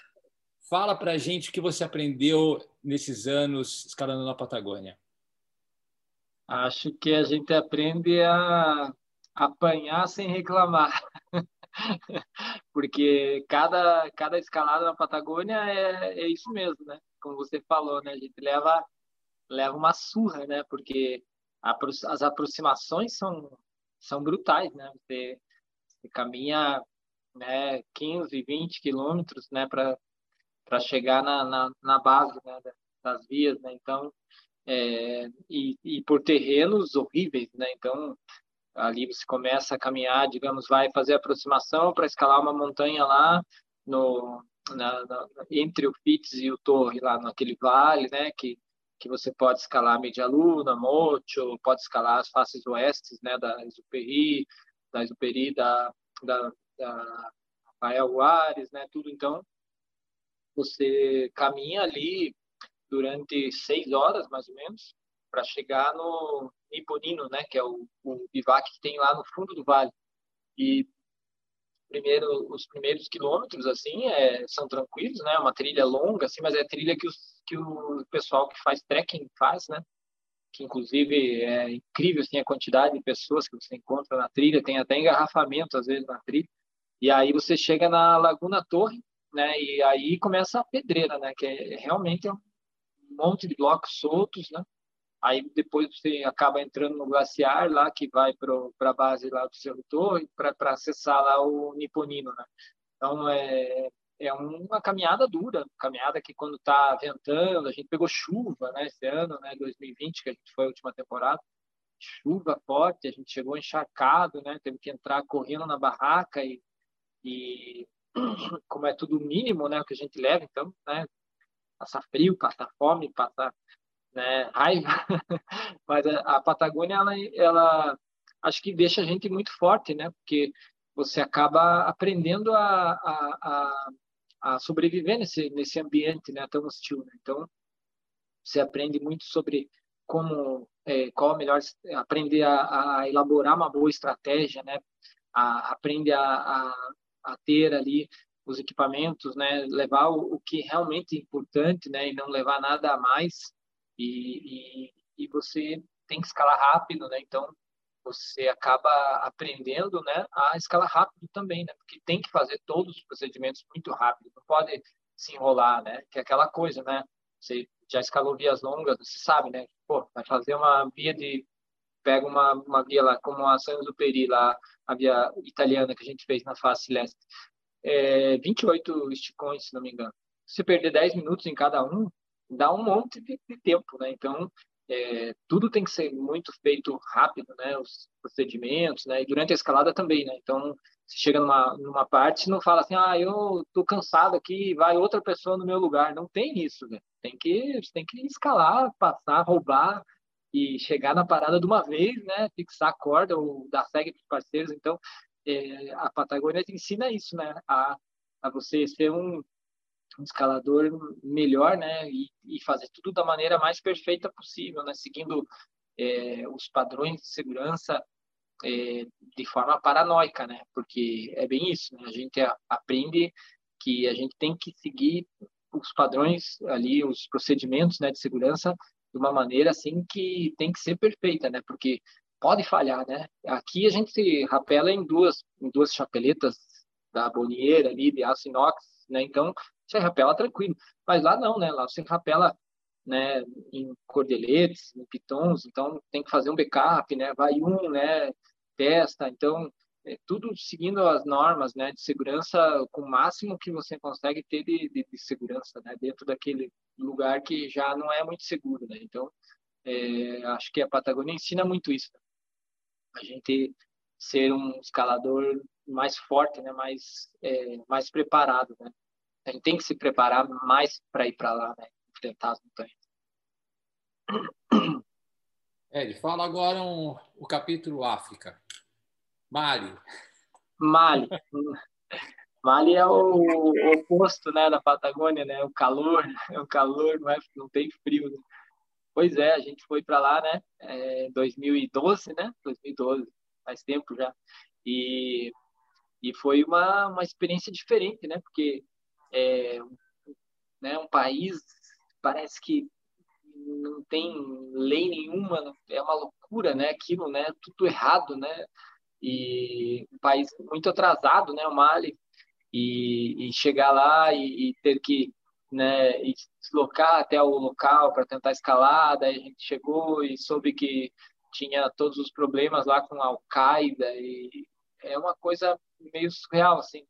Fala para a gente o que você aprendeu nesses anos escalando na Patagônia. Acho que a gente aprende a apanhar sem reclamar. Porque cada, cada escalada na Patagônia é, é isso mesmo, né? Como você falou, né? A gente leva, leva uma surra, né? Porque a, as aproximações são, são brutais, né? Você, você caminha né, 15, 20 quilômetros né, para para chegar na, na, na base né, das vias, né? Então, é, e, e por terrenos horríveis, né? Então, ali você começa a caminhar, digamos, vai fazer aproximação para escalar uma montanha lá no na, na, entre o Fitz e o Torre lá naquele vale, né? Que que você pode escalar Media Luna, Mocho, pode escalar as faces oestes, né? Da Isuperi, da Isuperi, da da, da Rafael né? Tudo então você caminha ali durante seis horas, mais ou menos, para chegar no Niponino, né, que é o, o bivac que tem lá no fundo do vale. E primeiro, os primeiros quilômetros, assim, é, são tranquilos, né, é uma trilha longa, assim, mas é trilha que, os, que o pessoal que faz trekking faz, né, que inclusive é incrível, assim, a quantidade de pessoas que você encontra na trilha, tem até engarrafamento, às vezes, na trilha. E aí você chega na Laguna Torre, né? E aí começa a pedreira, né? Que é, realmente é um monte de blocos soltos, né? Aí depois você acaba entrando no glaciar lá que vai para a base lá do Cerro Torre para acessar lá o Niponino, né? Então é é uma caminhada dura, caminhada que quando está ventando, a gente pegou chuva, né? Esse ano, né? 2020 que a gente foi a última temporada, chuva forte, a gente chegou encharcado, né? Teve que entrar correndo na barraca e, e como é tudo mínimo, né, o que a gente leva, então, né, passar frio, passar fome, passar né, raiva, mas a, Patagônia, ela, ela acho que deixa a gente muito forte, né, porque você acaba aprendendo a, a, a, a sobreviver nesse, nesse ambiente né, tão hostil. Né? Então, você aprende muito sobre como, é, qual a melhor, aprender a, a, elaborar uma boa estratégia, né? A, aprende a, a, a ter ali os equipamentos, né? Levar o, o, que realmente é importante, né? E não levar nada a mais. E, e, e você tem que escalar rápido, né? Então, você acaba aprendendo, né? A escalar rápido também, né? Porque tem que fazer todos os procedimentos muito rápido. Não pode se enrolar, né? Que é aquela coisa, né? Você já escalou vias longas, você sabe, né? Pô, vai fazer uma via de pega uma, uma via lá, como a San Peri lá, a via italiana que a gente fez na face leste. É, 28 esticões, se não me engano. Se perder 10 minutos em cada um, dá um monte de, de tempo, né? Então, é, tudo tem que ser muito feito rápido, né? Os procedimentos, né? E durante a escalada também, né? Então, você chega numa, numa parte não fala assim, ah, eu tô cansado aqui, vai outra pessoa no meu lugar. Não tem isso, né? Tem que, tem que escalar, passar, roubar e chegar na parada de uma vez, né? Fixar a corda ou dar segue para os parceiros. Então, é, a Patagônia ensina isso, né? A, a você ser um, um escalador melhor, né? E, e, fazer tudo da maneira mais perfeita possível, né? Seguindo é, os padrões de segurança é, de forma paranoica, né? Porque é bem isso, né? A gente aprende que a gente tem que seguir os padrões ali, os procedimentos, né, de segurança de uma maneira assim que tem que ser perfeita, né? Porque pode falhar, né? Aqui a gente se rapela em duas em duas chapeletas da Bonnier ali de aço inox, né? Então você rapela tranquilo. Mas lá não, né? Lá você rapela né, em cordeletes, em pitons, então tem que fazer um backup, né? Vai um, né? Testa, então é, tudo seguindo as normas né, de segurança com o máximo que você consegue ter de, de, de segurança né, dentro daquele lugar que já não é muito seguro. Né? Então, é, acho que a Patagônia ensina muito isso. Né? A gente ser um escalador mais forte, né, mais, é, mais preparado. Né? A gente tem que se preparar mais para ir para lá, né, enfrentar as montanhas. Ed, fala agora um, o capítulo África. Mali. Mali. Mali é o, o, oposto, né, da Patagônia, né? O calor, é o calor, não, é, não tem frio. Né? Pois é, a gente foi para lá, né? É, 2012, né? 2012, faz tempo já. E, e foi uma, uma experiência diferente, né? Porque é né, um país parece que não tem lei nenhuma, é uma loucura, né? Aquilo, né? Tudo errado, né? E um país muito atrasado, né, o Mali, e, e chegar lá e, e, ter que né, e deslocar até o local para tentar escalar, daí a gente chegou e soube que tinha todos os problemas lá com a Al-Qaeda e é uma coisa meio surreal, assim.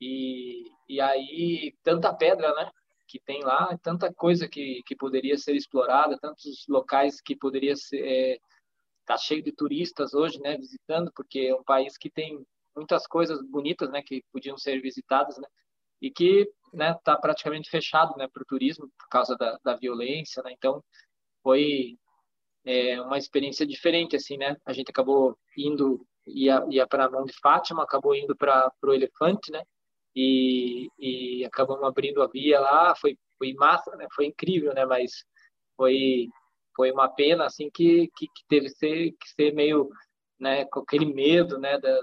E, e aí, tanta pedra, né? Que tem lá, tanta coisa que, que poderia ser explorada, tantos locais que poderia ser, é, está cheio de turistas hoje, né, visitando, porque é um país que tem muitas coisas bonitas, né, que podiam ser visitadas, né, e que, né, está praticamente fechado, né, para o turismo por causa da, da violência, né, então foi é, uma experiência diferente, assim, né, a gente acabou indo ia, ia para a mão de Fátima, acabou indo para o Elefante, né, e, e acabamos abrindo a via lá, foi foi massa, né, foi incrível, né, mas foi foi uma pena assim que, que, que teve ser, que ser meio né, com aquele medo né, da,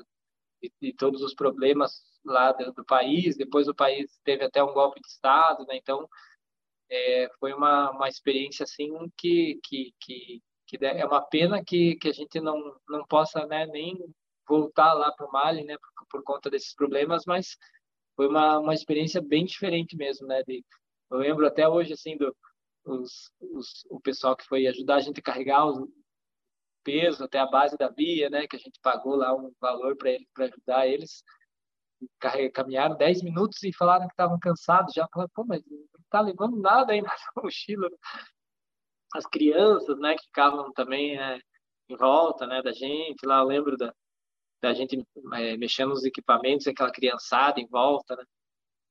de, de todos os problemas lá do, do, país. Depois o país teve até um golpe de Estado, né? então é, foi uma, uma experiência assim que, que, que, que é uma pena que, que a gente não, não possa né, nem voltar lá para o Mali né, por, por, conta desses problemas, mas foi uma, uma experiência bem diferente mesmo. Né, de, eu lembro até hoje assim do, os, os, o pessoal que foi ajudar a gente a carregar os pesos até a base da via, né, que a gente pagou lá um valor para eles para ajudar eles. Caminharam 10 minutos e falaram que estavam cansados já. Falaram, pô, mas não está levando nada aí na mochila. As crianças, né, que ficavam também né, em volta, né, da gente. Lá eu lembro da, da gente é, mexendo nos equipamentos, aquela criançada em volta, né?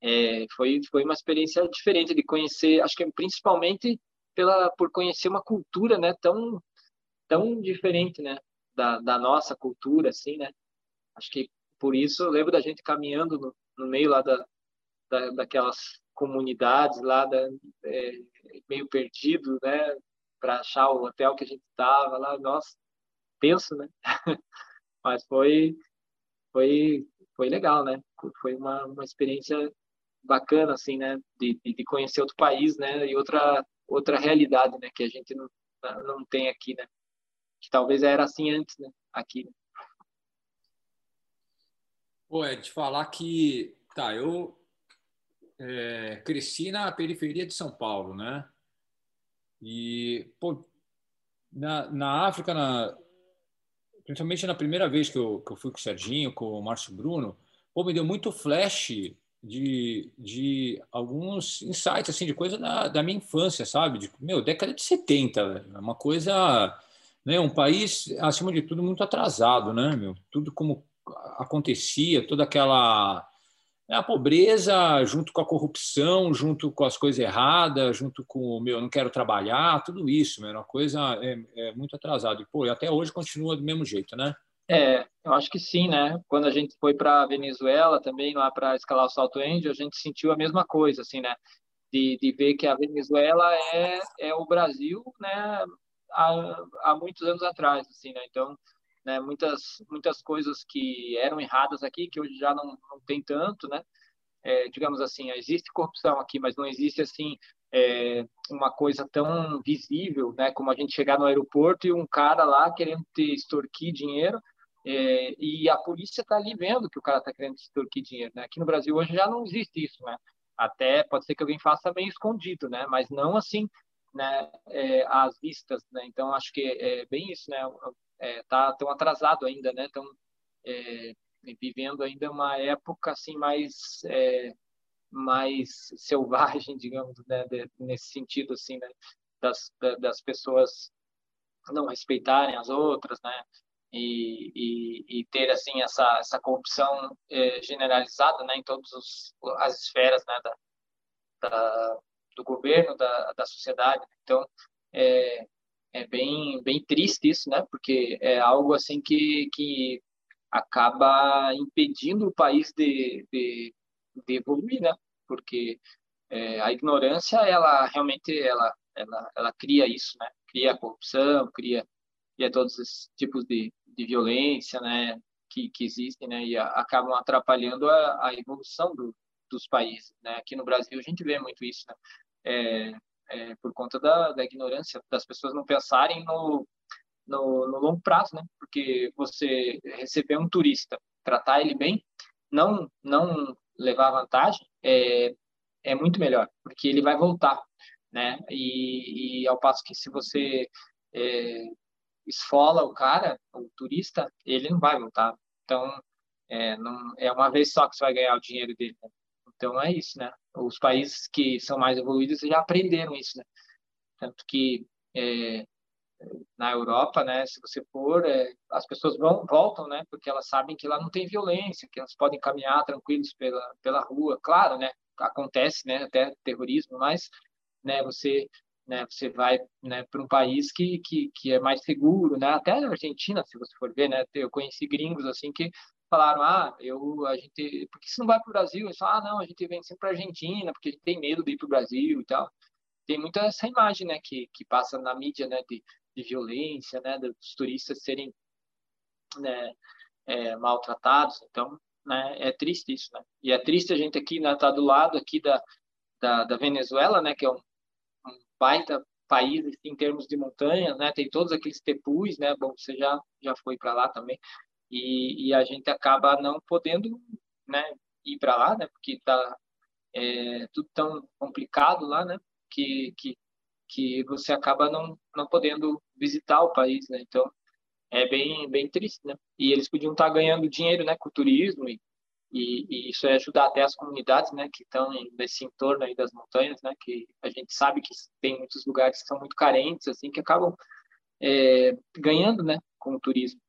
É, foi foi uma experiência diferente de conhecer, acho que principalmente pela por conhecer uma cultura, né, tão tão diferente, né, da, da nossa cultura, assim, né. Acho que por isso eu lembro da gente caminhando no, no meio lá da, da, daquelas comunidades lá, da, é, meio perdido, né? Para achar o hotel que a gente estava lá, nossa, penso, né? Mas foi, foi, foi legal, né? Foi uma, uma experiência bacana, assim, né? De, de conhecer outro país, né? E outra, outra realidade, né? Que a gente não, não tem aqui, né? Que talvez era assim antes, né? Aqui. Pô, é de falar que, tá, eu é, cresci na periferia de São Paulo, né? E, pô, na, na África, na, principalmente na primeira vez que eu, que eu fui com o Serginho, com o Márcio Bruno, pô, me deu muito flash de, de alguns insights, assim, de coisa da, da minha infância, sabe? De, meu, década de 70, é uma coisa... Né, um país, acima de tudo, muito atrasado, né, meu? Tudo como acontecia, toda aquela é a pobreza junto com a corrupção, junto com as coisas erradas, junto com meu, não quero trabalhar, tudo isso, é uma coisa é, é muito atrasada. E, pô, até hoje continua do mesmo jeito, né? É, eu acho que sim, né? Quando a gente foi para Venezuela também, lá para escalar o Salto Índio, a gente sentiu a mesma coisa, assim, né? De, de ver que a Venezuela é, é o Brasil, né? Há, há muitos anos atrás, assim, né? Então, né, muitas muitas coisas que eram erradas aqui que hoje já não, não tem tanto, né? É, digamos assim, existe corrupção aqui, mas não existe assim é, uma coisa tão visível, né? Como a gente chegar no aeroporto e um cara lá querendo te extorquir dinheiro é, e a polícia está ali vendo que o cara está querendo extorquir dinheiro, né? Aqui no Brasil hoje já não existe isso, né? Até pode ser que alguém faça meio escondido, né? Mas não assim, né? É, às vistas, né? Então acho que é bem isso, né? é, tá tão atrasado ainda, né? Tão é, vivendo ainda uma época assim mais é, mais selvagem, digamos, né? De, nesse sentido assim, né? Das, das pessoas não respeitarem as outras, né? E, e, e ter assim essa essa corrupção é, generalizada, né? Em todas as esferas, né? Da, da, do governo, da, da sociedade. Então, é, é bem, bem triste isso, né? Porque é algo assim que, que acaba impedindo o país de, de, de evoluir, né? Porque é, a ignorância, ela realmente, ela, ela, ela cria isso, né? Cria a corrupção, cria, cria todos esses tipos de, de violência, né? Que, que existem, né? E a, acabam atrapalhando a, a evolução do, dos países, né? Aqui no Brasil a gente vê muito isso, né? É, é, por conta da, da, ignorância das pessoas não pensarem no, no, no, longo prazo, né? Porque você receber um turista, tratar ele bem, não não levar vantagem, é, é muito melhor, porque ele vai voltar, né? E, e ao passo que se você é, esfola o cara, o turista, ele não vai voltar. Então, é, não, é uma vez só que você vai ganhar o dinheiro dele. Né? Então é isso, né? Os países que são mais evoluídos já aprenderam isso, né? Tanto que é, na Europa, né, se você for, é, as pessoas vão voltam, né, porque elas sabem que lá não tem violência, que elas podem caminhar tranquilos pela pela rua. Claro, né, acontece, né, até terrorismo, mas, né, você né, você vai né, para um país que, que, que é mais seguro, né? Até na Argentina, se você for ver, né, eu conheci gringos assim que falaram, ah, eu, a gente, por que você não vai para o Brasil? Ah, não, a gente vem sempre para a Argentina, porque a gente tem medo de ir para o Brasil e tal. Tem muita essa imagem, né, que, que passa na mídia, né, de, de violência, né, dos turistas serem, né, é, maltratados. Então, né, é triste isso, né? E é triste a gente aqui, né, tá do lado aqui da, da, da Venezuela, né, que é um baita país assim, em termos de montanha, né? Tem todos aqueles tepus, né? Bom, você já já foi para lá também. E, e a gente acaba não podendo né, ir para lá, né, porque está é, tudo tão complicado lá, né, que, que, que você acaba não, não podendo visitar o país, né, então é bem, bem triste, né, e eles podiam estar tá ganhando dinheiro, né, com o turismo e, e, e, isso é ajudar até as comunidades, né, que estão nesse entorno aí das montanhas, né, que a gente sabe que tem muitos lugares que são muito carentes, assim, que acabam é, ganhando, né, com o turismo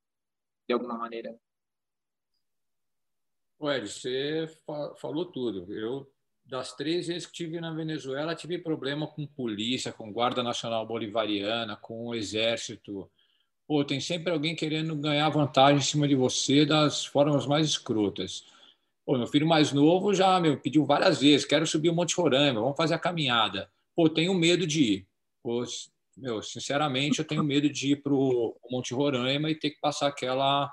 de alguma maneira. Ué, você falou tudo. Eu, das três vezes que tive na Venezuela, tive problema com polícia, com Guarda Nacional Bolivariana, com o Exército, pô, tem sempre alguém querendo ganhar vantagem em cima de você das formas mais escrotas. Pô, meu filho mais novo já me pediu várias vezes, quero subir o Monte Roraima, vamos fazer a caminhada. Pô, tenho medo de ir. Pô, meu, sinceramente, eu tenho medo de ir para o Monte Roraima e ter que passar aquela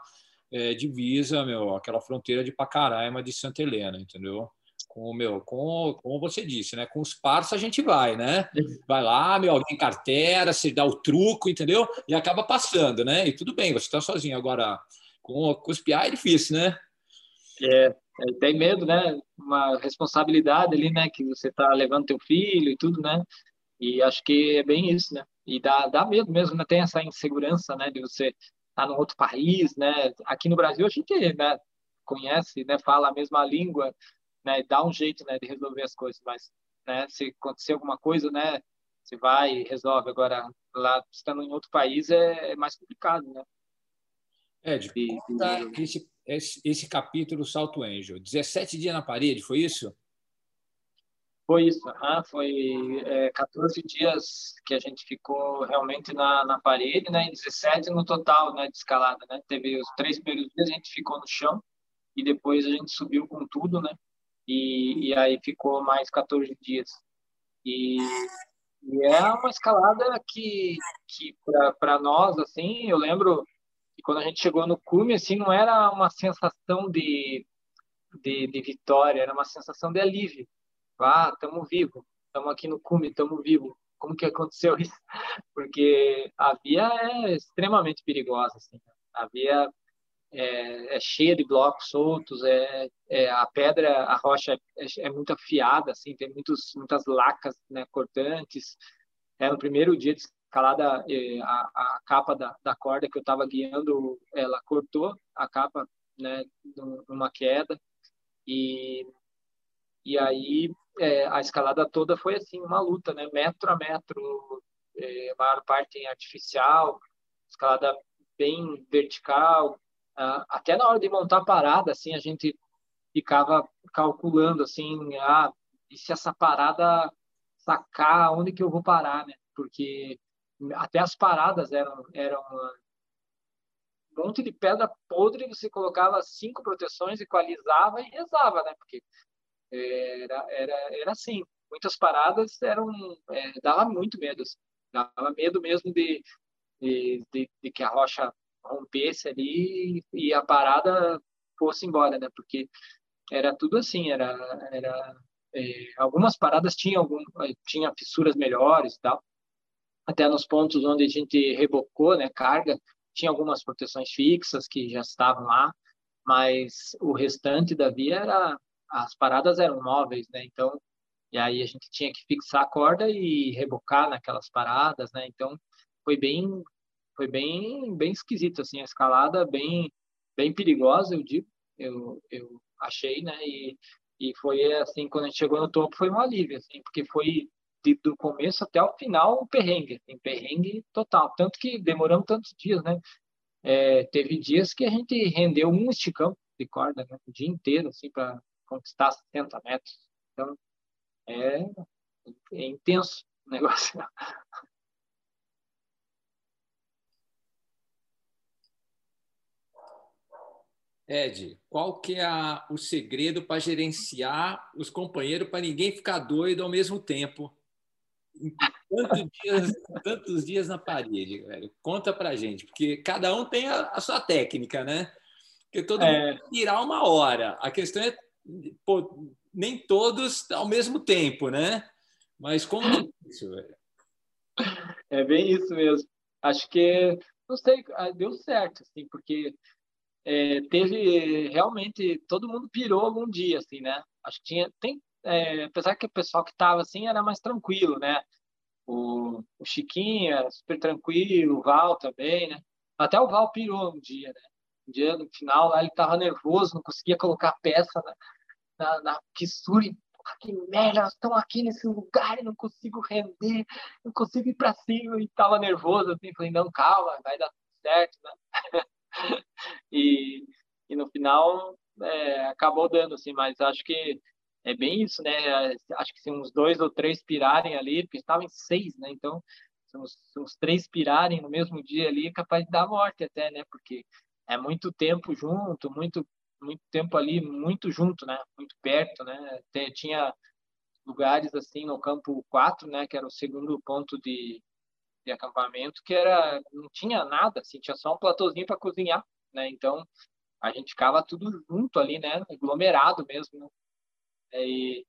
é, divisa, meu, aquela fronteira de Pacaraima de Santa Helena, entendeu? Com, meu, com, como você disse, né? Com os parceiros a gente vai, né? Vai lá, meu, alguém carteira, você dá o truco, entendeu? E acaba passando, né? E tudo bem, você está sozinho. Agora, com, com os piá é difícil, né? É, é, tem medo, né? Uma responsabilidade ali, né? Que você tá levando teu filho e tudo, né? E acho que é bem isso, né? E dá, dá medo mesmo, né? Tem essa insegurança, né? De você estar tá num outro país, né? Aqui no Brasil a gente né, conhece, né? Fala a mesma língua, né? Dá um jeito, né? De resolver as coisas, mas, né? Se acontecer alguma coisa, né? Você vai e resolve. Agora, lá estando em outro país é, é mais complicado, né? É, de... Esse, esse, esse capítulo Salto Angel. 17 dias na parede, foi isso? Foi isso, uhum. foi é, 14 dias que a gente ficou realmente na, na parede, né, e 17 no total, né, de escalada, né, teve os três primeiros dias a gente ficou no chão e depois a gente subiu com tudo, né, e, e aí ficou mais 14 dias. E, e é uma escalada que, que para nós, assim, eu lembro que quando a gente chegou no cume, assim, não era uma sensação de, de, de vitória, era uma sensação de alívio, ah, estamos vivos, estamos aqui no cume, estamos vivos. Como que aconteceu isso? Porque a via é extremamente perigosa, assim. A via é, é cheia de blocos soltos, é, é, a pedra, a rocha é, é muito afiada, assim, tem muitos, muitas lacas né, cortantes. É, no primeiro dia de escalada, é, a, a capa da, da corda que eu estava guiando, ela cortou a capa né, numa queda. E, e aí é, a escalada toda foi assim, uma luta, né? Metro a metro, a maior parte em artificial, escalada bem vertical. Ah, até na hora de montar a parada, assim, a gente ficava calculando, assim, ah, e se essa parada sacar, onde que eu vou parar, né? Porque até as paradas eram, eram um monte de pedra podre, você colocava cinco proteções, equalizava e rezava, né? Porque era, era, era assim. Muitas paradas eram é, dava muito medo, assim. dava medo mesmo de, de, de, de, que a rocha rompesse ali e a parada fosse embora, né? Porque era tudo assim, era, era é, algumas paradas tinham algum, tinha fissuras melhores e tal. Até nos pontos onde a gente rebocou, né, carga, tinha algumas proteções fixas que já estavam lá, mas o restante da via era as paradas eram móveis, né? Então, e aí a gente tinha que fixar a corda e rebocar naquelas paradas, né? Então, foi bem foi bem bem esquisito assim, a escalada bem bem perigosa, eu digo. Eu eu achei, né? E e foi assim, quando a gente chegou no topo foi um alívio, assim, porque foi de, do começo até o final um perrengue, assim, perrengue total. Tanto que demoramos tantos dias, né? É, teve dias que a gente rendeu um esticão de corda, né? O dia inteiro, assim, para conquistar 70 metros. Então, é, é intenso o negócio. Ed, qual que é a, o segredo para gerenciar os companheiros para ninguém ficar doido ao mesmo tempo? Tantos dias, tantos dias na parede, velho. Conta pra gente, porque cada um tem a, a sua técnica, né? Porque todo é... mundo tirar uma hora. A questão é pô, nem todos ao mesmo tempo, né? Mas como é isso, velho? É bem isso mesmo. Acho que, não sei, ah, deu certo, assim, porque é, teve realmente todo mundo pirou algum dia, assim, né? Acho que tinha, tem, é, apesar que o pessoal que tava assim era mais tranquilo, né? O, o Chiquinho era super tranquilo, o Val também, né? Até o Val pirou um dia, né? Um dia no final lá ele tava nervoso, não conseguia colocar a peça na, na, na fissura que merda, nós estamos aqui nesse lugar e não consigo render, não consigo ir para cima e tava nervoso, assim, falei, não, calma, vai dar tudo certo, né? e, e no final é, acabou dando, assim, mas acho que é bem isso, né? Acho que se uns dois ou três pirarem ali, porque estava em seis, né? Então, se uns, se uns três pirarem no mesmo dia ali, é capaz de dar morte até, né? Porque é muito tempo junto, muito muito tempo ali, muito junto, né? Muito perto, né? Tinha lugares assim no campo 4, né, que era o segundo ponto de, de acampamento, que era não tinha nada, assim, tinha só um platôzinho para cozinhar, né? Então a gente ficava tudo junto ali, né, aglomerado mesmo, né? E,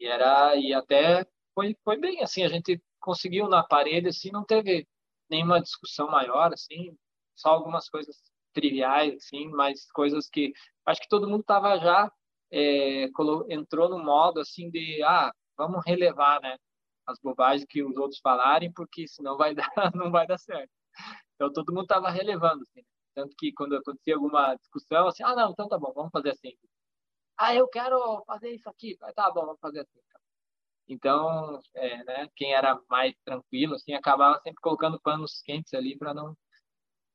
e era e até foi foi bem assim, a gente conseguiu na parede assim, não teve nenhuma discussão maior assim, só algumas coisas triviais assim, mas coisas que acho que todo mundo estava já é, entrou no modo assim de ah vamos relevar né as bobagens que os outros falarem porque senão vai dar não vai dar certo. Então todo mundo estava relevando assim, tanto que quando acontecia alguma discussão assim ah não então tá bom vamos fazer assim ah eu quero fazer isso aqui tá bom vamos fazer assim então é, né quem era mais tranquilo assim acabava sempre colocando panos quentes ali para não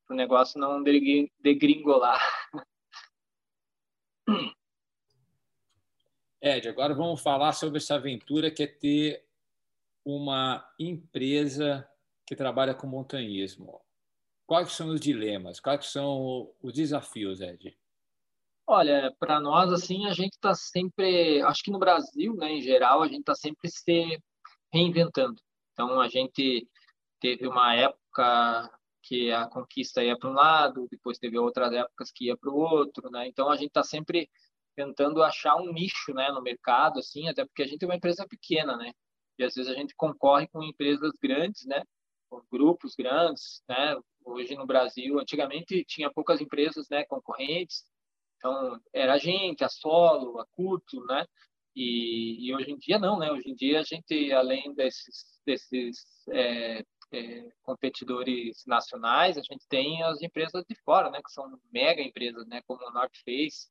o negócio não degringolar Ed, agora vamos falar sobre essa aventura que é ter uma empresa que trabalha com montanhismo. Quais são os dilemas? Quais são os desafios, Ed? Olha, para nós, assim, a gente está sempre, acho que no Brasil, né, em geral, a gente está sempre se reinventando. Então, a gente teve uma época que a conquista ia para um lado, depois teve outras épocas que ia para o outro, né? Então, a gente está sempre tentando achar um nicho, né, no mercado, assim, até porque a gente é uma empresa pequena, né? E às vezes a gente concorre com empresas grandes, né? Com grupos grandes, né? Hoje no Brasil, antigamente tinha poucas empresas, né, concorrentes. Então era a gente, a Solo, a Curto, né? E, e hoje em dia não, né? Hoje em dia a gente, além desses desses é, é, competidores nacionais, a gente tem as empresas de fora, né? Que são mega empresas, né? Como a North Face,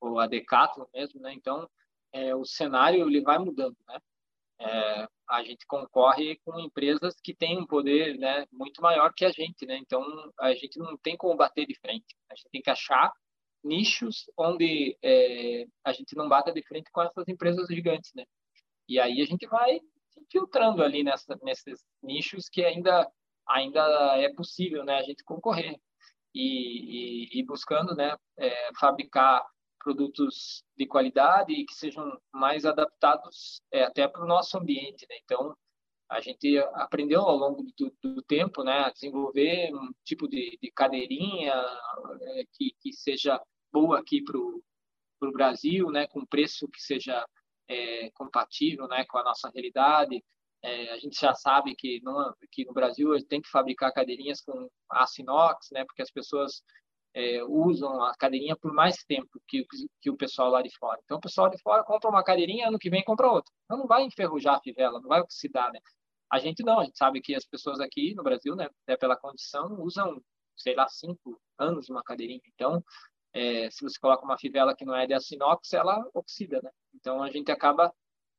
ou a Decathlon mesmo, né? Então, é, o cenário ele vai mudando, né? É, a gente concorre com empresas que têm um poder né, muito maior que a gente, né? Então, a gente não tem como bater de frente. A gente tem que achar nichos onde é, a gente não bata de frente com essas empresas gigantes, né? E aí a gente vai se filtrando ali nessa, nesses nichos que ainda ainda é possível, né? A gente concorrer e, e, e buscando, né? É, fabricar produtos de qualidade e que sejam mais adaptados é, até para o nosso ambiente. Né? Então, a gente aprendeu ao longo do, do tempo né, a desenvolver um tipo de, de cadeirinha é, que, que seja boa aqui para o Brasil, né, com preço que seja é, compatível né, com a nossa realidade. É, a gente já sabe que, no, que no Brasil tem que fabricar cadeirinhas com aço inox, né, porque as pessoas é, usam a cadeirinha por mais tempo que, que o pessoal lá de fora. Então, o pessoal de fora compra uma cadeirinha, ano que vem compra outra. Então, não vai enferrujar a fivela, não vai oxidar, né? A gente não, a gente sabe que as pessoas aqui no Brasil, né, até pela condição, usam, sei lá, cinco anos uma cadeirinha. Então, é, se você coloca uma fivela que não é de aço inox, ela oxida, né? Então, a gente acaba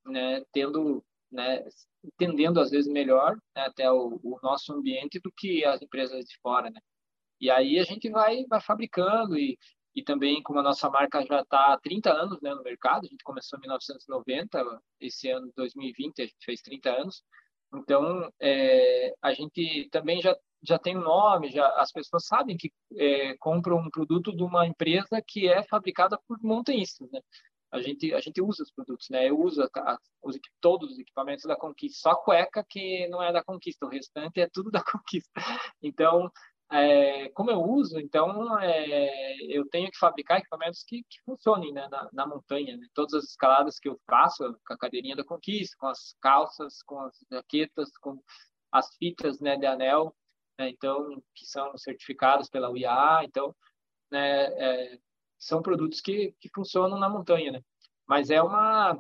né, tendo, né, entendendo às vezes melhor né, até o, o nosso ambiente do que as empresas de fora, né? E aí a gente vai, vai fabricando e, e também como a nossa marca já está há 30 anos né, no mercado, a gente começou em 1990, esse ano 2020 a gente fez 30 anos, então é, a gente também já já tem um nome, já as pessoas sabem que é, compram um produto de uma empresa que é fabricada por montanhistas, né? A gente a gente usa os produtos, né? Eu uso a, os, todos os equipamentos da Conquista, só a cueca que não é da Conquista, o restante é tudo da Conquista. Então é, como eu uso, então é, eu tenho que fabricar equipamentos que, que funcionem né, na, na, montanha. Né? Todas as escaladas que eu faço, com a cadeirinha da Conquista, com as calças, com as jaquetas, com as fitas né, de anel, né, então que são certificadas pela UIA, então né, é, são produtos que, que funcionam na montanha. Né? Mas é uma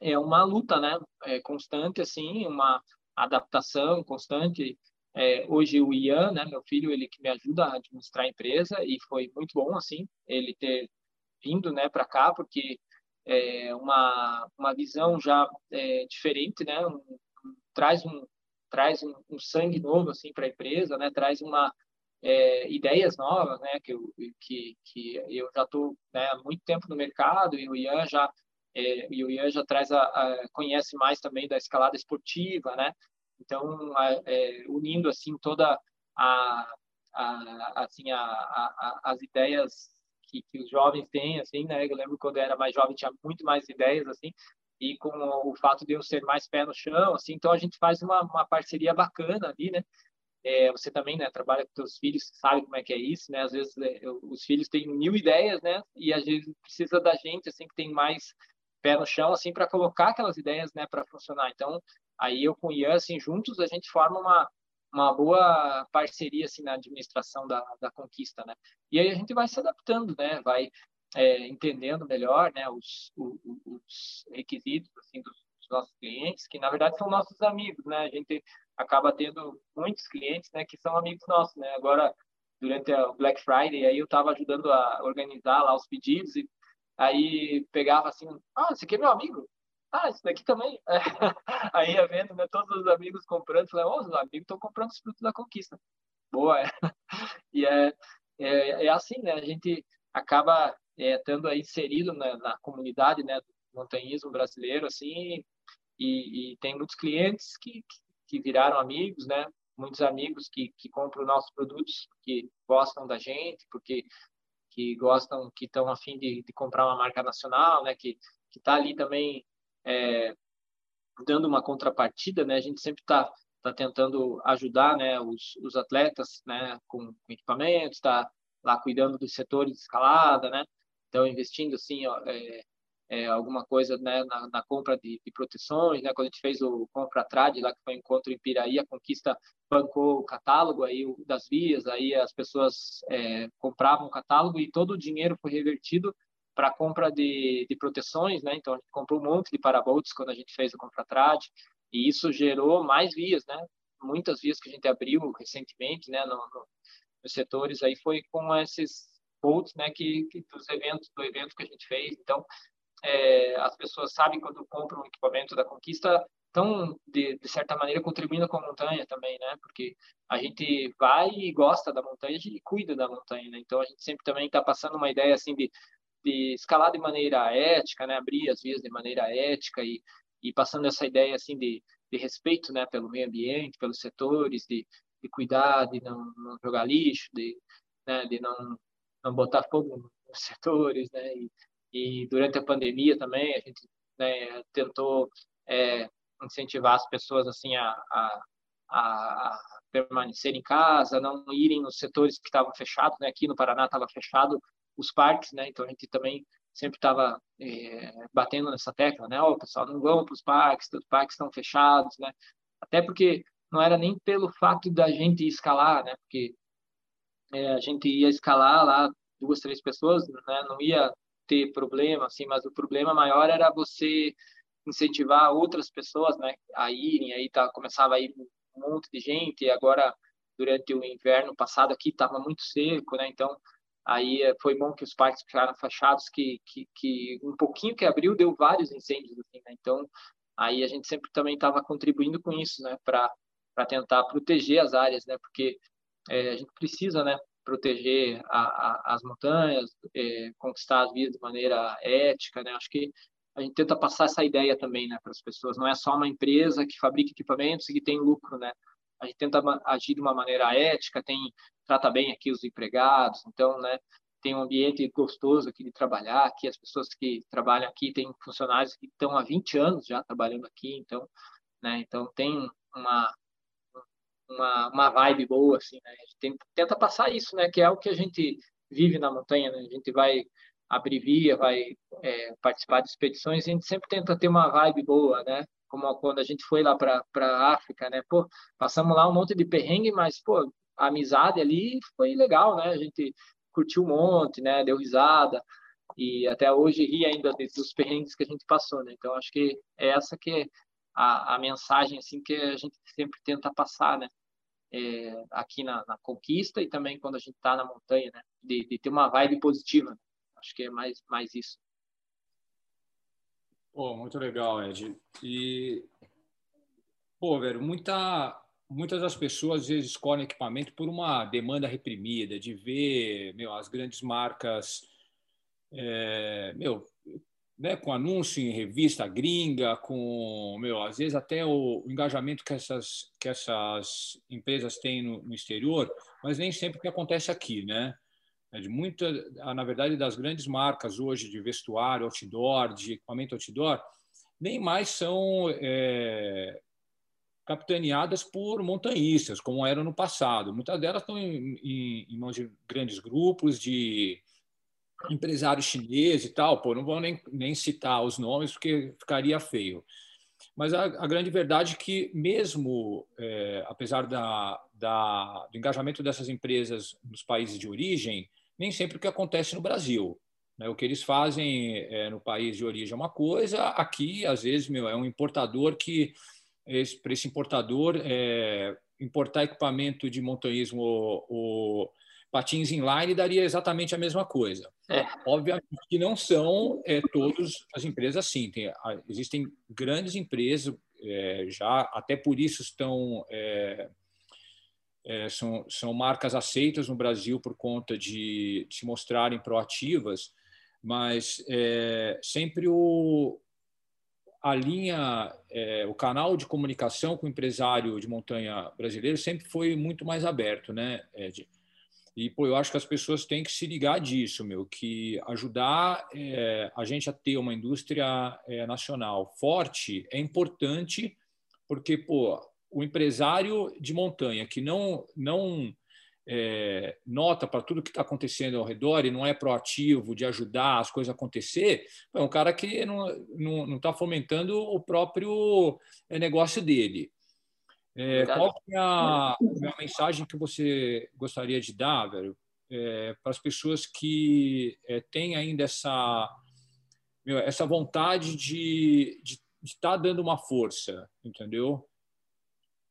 é uma luta, né, é constante assim, uma adaptação constante é, hoje o Ian, né, meu filho, ele que me ajuda a administrar a empresa e foi muito bom assim ele ter vindo, né, para cá porque é uma uma visão já é, diferente, né, um, traz um traz um, um sangue novo assim para a empresa, né, traz uma é, ideias novas, né, que eu, que, que eu já estou né, há muito tempo no mercado e o Ian já é, e o Ian já traz a, a, conhece mais também da escalada esportiva, né? Então, é, unindo assim toda a, a assim a, a, as ideias que, que, os jovens têm, assim, né? Eu lembro quando eu era mais jovem tinha muito mais ideias, assim, e com o fato de eu ser mais pé no chão, assim, então a gente faz uma, uma parceria bacana ali, né? É, você também, né, trabalha com seus filhos, sabe como é que é isso, né? Às vezes é, os filhos têm mil ideias, né? E às vezes precisa da gente, assim, que tem mais pé no chão, assim, para colocar aquelas ideias, né, para funcionar. Então, aí eu com o Ian, assim, juntos a gente forma uma uma boa parceria assim na administração da, da conquista, né? E aí a gente vai se adaptando, né? Vai é, entendendo melhor, né? Os, os, os requisitos assim dos, nossos clientes, que na verdade são nossos amigos, né? A gente acaba tendo muitos clientes, né, que são amigos nossos, né? Agora durante o Black Friday aí eu estava ajudando a organizar lá os pedidos e aí pegava assim, ah, esse aqui é meu amigo. Ah, esse daqui também. aí ia vendo, né, todos os amigos comprando, falei, oh, os amigos estão comprando os frutos da conquista. Boa, é. E é, é, é assim, né? A gente acaba é, estando aí inserido na, na comunidade, né, do montanhismo brasileiro, assim, e, e tem muitos clientes que que viraram amigos, né? Muitos amigos que, que compram nossos produtos, que gostam da gente, porque que gostam, que estão afim de, de comprar uma marca nacional, né? Que que está ali também é, dando uma contrapartida, né? A gente sempre está tá tentando ajudar, né? Os, os atletas, né? Com, com equipamentos, está lá cuidando dos setores de escalada, né? Então investindo assim, ó, é, é, alguma coisa né, na, na compra de, de, proteções, né? Quando a gente fez o compra trade lá que foi um encontro em Piraí, a Conquista bancou o catálogo aí das vias, aí as pessoas é, compravam o catálogo e todo o dinheiro foi revertido para a compra de, de proteções, né? Então a gente comprou um monte de parabolts quando a gente fez o compra trade e isso gerou mais vias, né? Muitas vias que a gente abriu recentemente, né? No, no, nos setores aí foi com esses bolts, né? Que, que dos eventos do evento que a gente fez, então é, as pessoas sabem quando compram um equipamento da Conquista, estão, de, de, certa maneira, contribuindo com a montanha também, né? Porque a gente vai e gosta da montanha e cuida da montanha, né? Então, a gente sempre também está passando uma ideia, assim, de, de escalar de maneira ética, né? Abrir as vias de maneira ética e, e passando essa ideia, assim, de, de respeito, né? Pelo meio ambiente, pelos setores, de, de cuidar, de não, não jogar lixo, de, né? de não, não botar fogo nos setores, né? E, e durante a pandemia também a gente né, tentou é, incentivar as pessoas assim a, a, a, permanecer em casa, não irem nos setores que estavam fechados, né? Aqui no Paraná estava fechado os parques, né? Então a gente também sempre estava é, batendo nessa tecla, né? Oh, pessoal, não vão para os parques, os parques estão fechados, né? Até porque não era nem pelo fato da gente escalar, né? Porque é, a gente ia escalar lá duas, três pessoas, né? Não ia ter problema, assim, mas o problema maior era você incentivar outras pessoas, né, a irem, aí tá, começava a ir um monte de gente, e agora, durante o inverno passado aqui, estava muito seco, né, então, aí eh, foi bom que os parques ficaram fechados, que, que, que um pouquinho que abriu deu vários incêndios, assim, né, então, aí a gente sempre também estava contribuindo com isso, né, para tentar proteger as áreas, né, porque é, a gente precisa, né, proteger a, a, as montanhas, é, conquistar as vias de maneira ética, né? Acho que a gente tenta passar essa ideia também, né, para as pessoas. Não é só uma empresa que fabrica equipamentos e que tem lucro, né? A gente tenta agir de uma maneira ética, tem trata bem aqui os empregados, então, né, tem um ambiente gostoso aqui de trabalhar, aqui as pessoas que trabalham aqui têm funcionários que estão há 20 anos já trabalhando aqui, então, né, então tem uma uma, uma vibe boa, assim, né? A gente tenta, tenta passar isso, né? Que é o que a gente vive na montanha, né? A gente vai abrir via, vai é, participar de expedições, a gente sempre tenta ter uma vibe boa, né? Como quando a gente foi lá para a África, né? Pô, passamos lá um monte de perrengue, mas, pô, a amizade ali foi legal, né? A gente curtiu um monte, né? Deu risada e até hoje ri ainda dos perrengues que a gente passou, né? Então, acho que é essa que é a, a mensagem, assim, que a gente sempre tenta passar, né? é, aqui na, na, conquista e também quando a gente está na montanha, né? De, de, ter uma vibe positiva. Acho que é mais, mais isso. Pô, muito legal, Ed. E, pô, velho, muita, muitas das pessoas às vezes escolhem equipamento por uma demanda reprimida, de ver meu, as grandes marcas. É, meu, né, com anúncio em revista gringa, com, meu, às vezes até o, engajamento que essas, que essas empresas têm no, no exterior, mas nem sempre o que acontece aqui, né? É de muita, na verdade, das grandes marcas hoje de vestuário, outdoor, de equipamento outdoor, nem mais são é, capitaneadas por montanhistas, como eram no passado. Muitas delas estão em, em, em mãos de grandes grupos, de empresário chinês e tal, pô, não vou nem, nem citar os nomes porque ficaria feio. Mas a, a grande verdade é que, mesmo é, apesar da, da, do engajamento dessas empresas nos países de origem, nem sempre o que acontece no Brasil. Né? O que eles fazem é, no país de origem é uma coisa, aqui, às vezes, meu, é um importador que, para esse importador, é, importar equipamento de montanhismo ou, ou patins inline daria exatamente a mesma coisa. É. Obviamente que não são é, todas as empresas assim. Tem, existem grandes empresas, é, já até por isso estão é, é, são, são marcas aceitas no Brasil por conta de, de se mostrarem proativas, mas é, sempre o, a linha, o canal de comunicação com o empresário de montanha brasileiro sempre foi muito mais aberto, né, Ed? E, pô, eu acho que as pessoas têm que se ligar disso, meu, que ajudar é, a gente a ter uma indústria é, nacional forte é importante, porque, pô, o empresário de montanha que não, não é, nota para tudo que está acontecendo ao redor e não é proativo de ajudar as coisas a acontecer, é um cara que não está tá fomentando o próprio é, negócio dele. É, qual é a, a, mensagem que você gostaria de dar, velho, é, para as pessoas que é, têm ainda essa, meu, essa vontade de estar tá dando uma força, entendeu?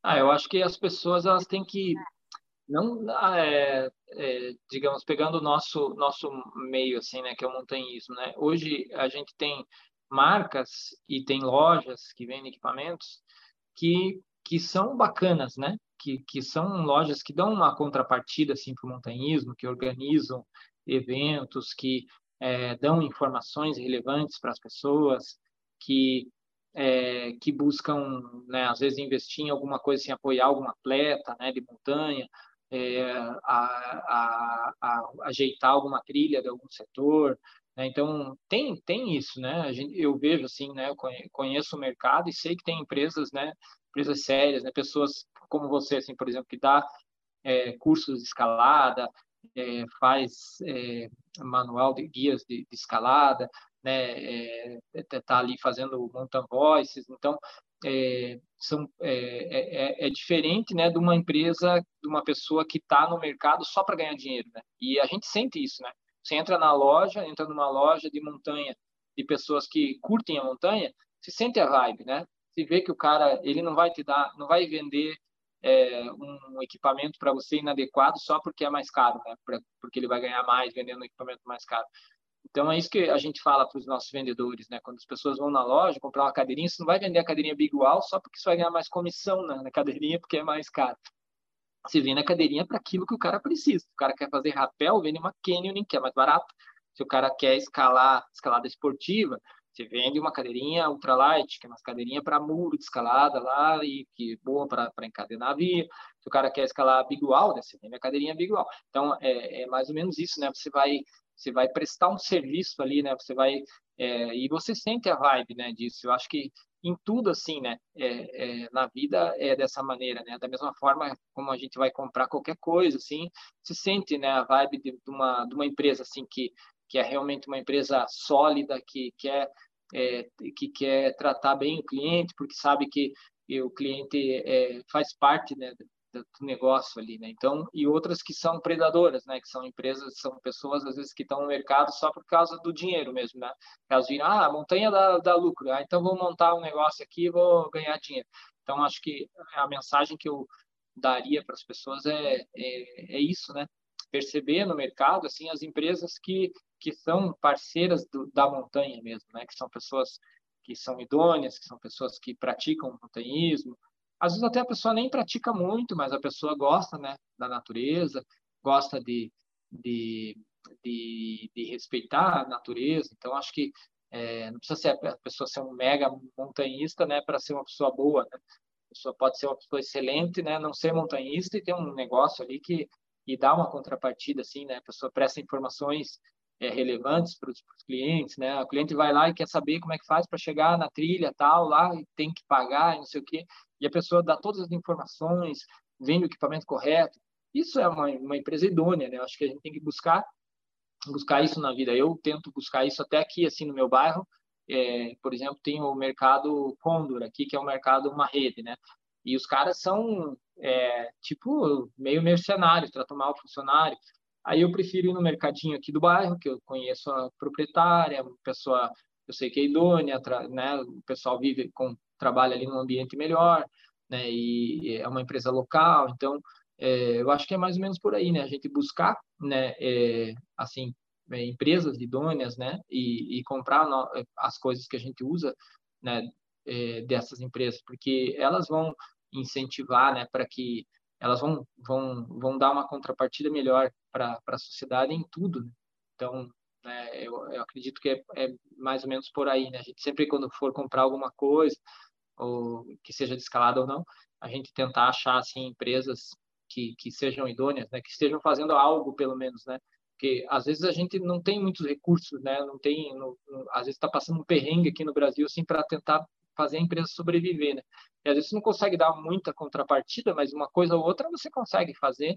Ah, eu acho que as pessoas elas têm que não é, é, digamos pegando o nosso nosso meio assim né que é o montanhismo né hoje a gente tem marcas e tem lojas que vendem equipamentos que que são bacanas, né? Que, que são lojas que dão uma contrapartida assim para o montanhismo, que organizam eventos, que é, dão informações relevantes para as pessoas, que é, que buscam, né, às vezes investir em alguma coisa, assim, apoiar algum atleta, né, de montanha, é, a, a, a, ajeitar alguma trilha de algum setor, né? Então tem tem isso, né? Gente, eu vejo assim, né? Eu conheço o mercado e sei que tem empresas, né? empresas sérias, né? pessoas como você, assim, por exemplo, que dá é, cursos de escalada, é, faz é, manual de guias de, de escalada, né, é, tá ali fazendo mountain voices, então é, são, é, é, é, diferente né, de uma empresa, de uma pessoa que está no mercado só para ganhar dinheiro. Né? E a gente sente isso. Né? Você entra na loja, entra numa loja de montanha, de pessoas que curtem a montanha, se sente a vibe, né? se vê que o cara ele não vai te dar, não vai vender é, um equipamento para você inadequado só porque é mais caro, né? Pra, porque ele vai ganhar mais vendendo um equipamento mais caro. Então é isso que a gente fala para os nossos vendedores, né? Quando as pessoas vão na loja comprar uma cadeirinha, você não vai vender a cadeirinha Big Wall só porque você vai ganhar mais comissão na, na cadeirinha porque é mais caro. Você vende a cadeirinha para aquilo que o cara precisa. Se o cara quer fazer rapel, vende uma Canyoning, que é mais barato. Se o cara quer escalar, escalada esportiva, você vende uma cadeirinha ultralight, que é uma cadeirinha para muro de escalada lá e que é boa para encadenar a via. Se o cara quer escalar big wall, né, você vende a cadeirinha big wall. Então é, é, mais ou menos isso, né? Você vai você vai prestar um serviço ali, né? Você vai é, e você sente a vibe, né? Disso. Eu acho que em tudo assim, né? É, é, na vida é dessa maneira, né? Da mesma forma como a gente vai comprar qualquer coisa, assim, se sente, né? A vibe de, de uma de uma empresa assim que que é realmente uma empresa sólida que quer é, que quer tratar bem o cliente, porque sabe que o cliente é, faz parte né, do negócio ali, né? Então, e outras que são predadoras, né? Que são empresas, são pessoas às vezes que estão no mercado só por causa do dinheiro mesmo, né? Elas viram, ah, a montanha dá, dá lucro, ah, então vou montar um negócio aqui vou ganhar dinheiro. Então, acho que a mensagem que eu daria para as pessoas é, é, é isso, né? Perceber no mercado, assim, as empresas que que são parceiras do, da montanha mesmo, né? Que são pessoas que são idôneas, que são pessoas que praticam montanhismo. Às vezes até a pessoa nem pratica muito, mas a pessoa gosta, né, da natureza, gosta de, de, de, de respeitar a natureza. Então acho que É, não precisa ser a pessoa ser um mega montanhista, né, para ser uma pessoa boa, né? A pessoa pode ser uma pessoa excelente, né, não ser montanhista e ter um negócio ali que e dá uma contrapartida, assim, né? A pessoa presta informações é, relevantes para os clientes, né? O cliente vai lá e quer saber como é que faz para chegar na trilha tal lá e tem que pagar, não sei o quê, e a pessoa dá todas as informações, vende o equipamento correto. Isso é uma, uma empresa idônea, né? Acho que a gente tem que buscar buscar isso na vida. Eu tento buscar isso até aqui, assim, no meu bairro. É, por exemplo, tem o mercado Condor aqui, que é um mercado, uma rede, né? E os caras são, é, tipo, meio mercenários, tratam mal o funcionário. Aí eu prefiro ir no mercadinho aqui do bairro, que eu conheço a proprietária, pessoa, eu sei que é idônea, né? O pessoal vive com trabalha ali num ambiente melhor, né? E é uma empresa local, então é, eu acho que é mais ou menos por aí, né? A gente buscar, né? É, assim, é, empresas idôneas, né? E, e comprar no, as coisas que a gente usa, né? É, dessas empresas, porque elas vão incentivar, né? Para que elas vão vão vão dar uma contrapartida melhor para a sociedade em tudo. Né? Então, né, eu, eu, acredito que é, é, mais ou menos por aí, né? A gente sempre quando for comprar alguma coisa, ou que seja de escalada ou não, a gente tentar achar assim empresas que, que sejam idôneas, né? Que estejam fazendo algo pelo menos, né? Porque às vezes a gente não tem muitos recursos, né? Não tem, às vezes está passando um perrengue aqui no Brasil assim para tentar fazer a empresa sobreviver, né? E às vezes você não consegue dar muita contrapartida, mas uma coisa ou outra você consegue fazer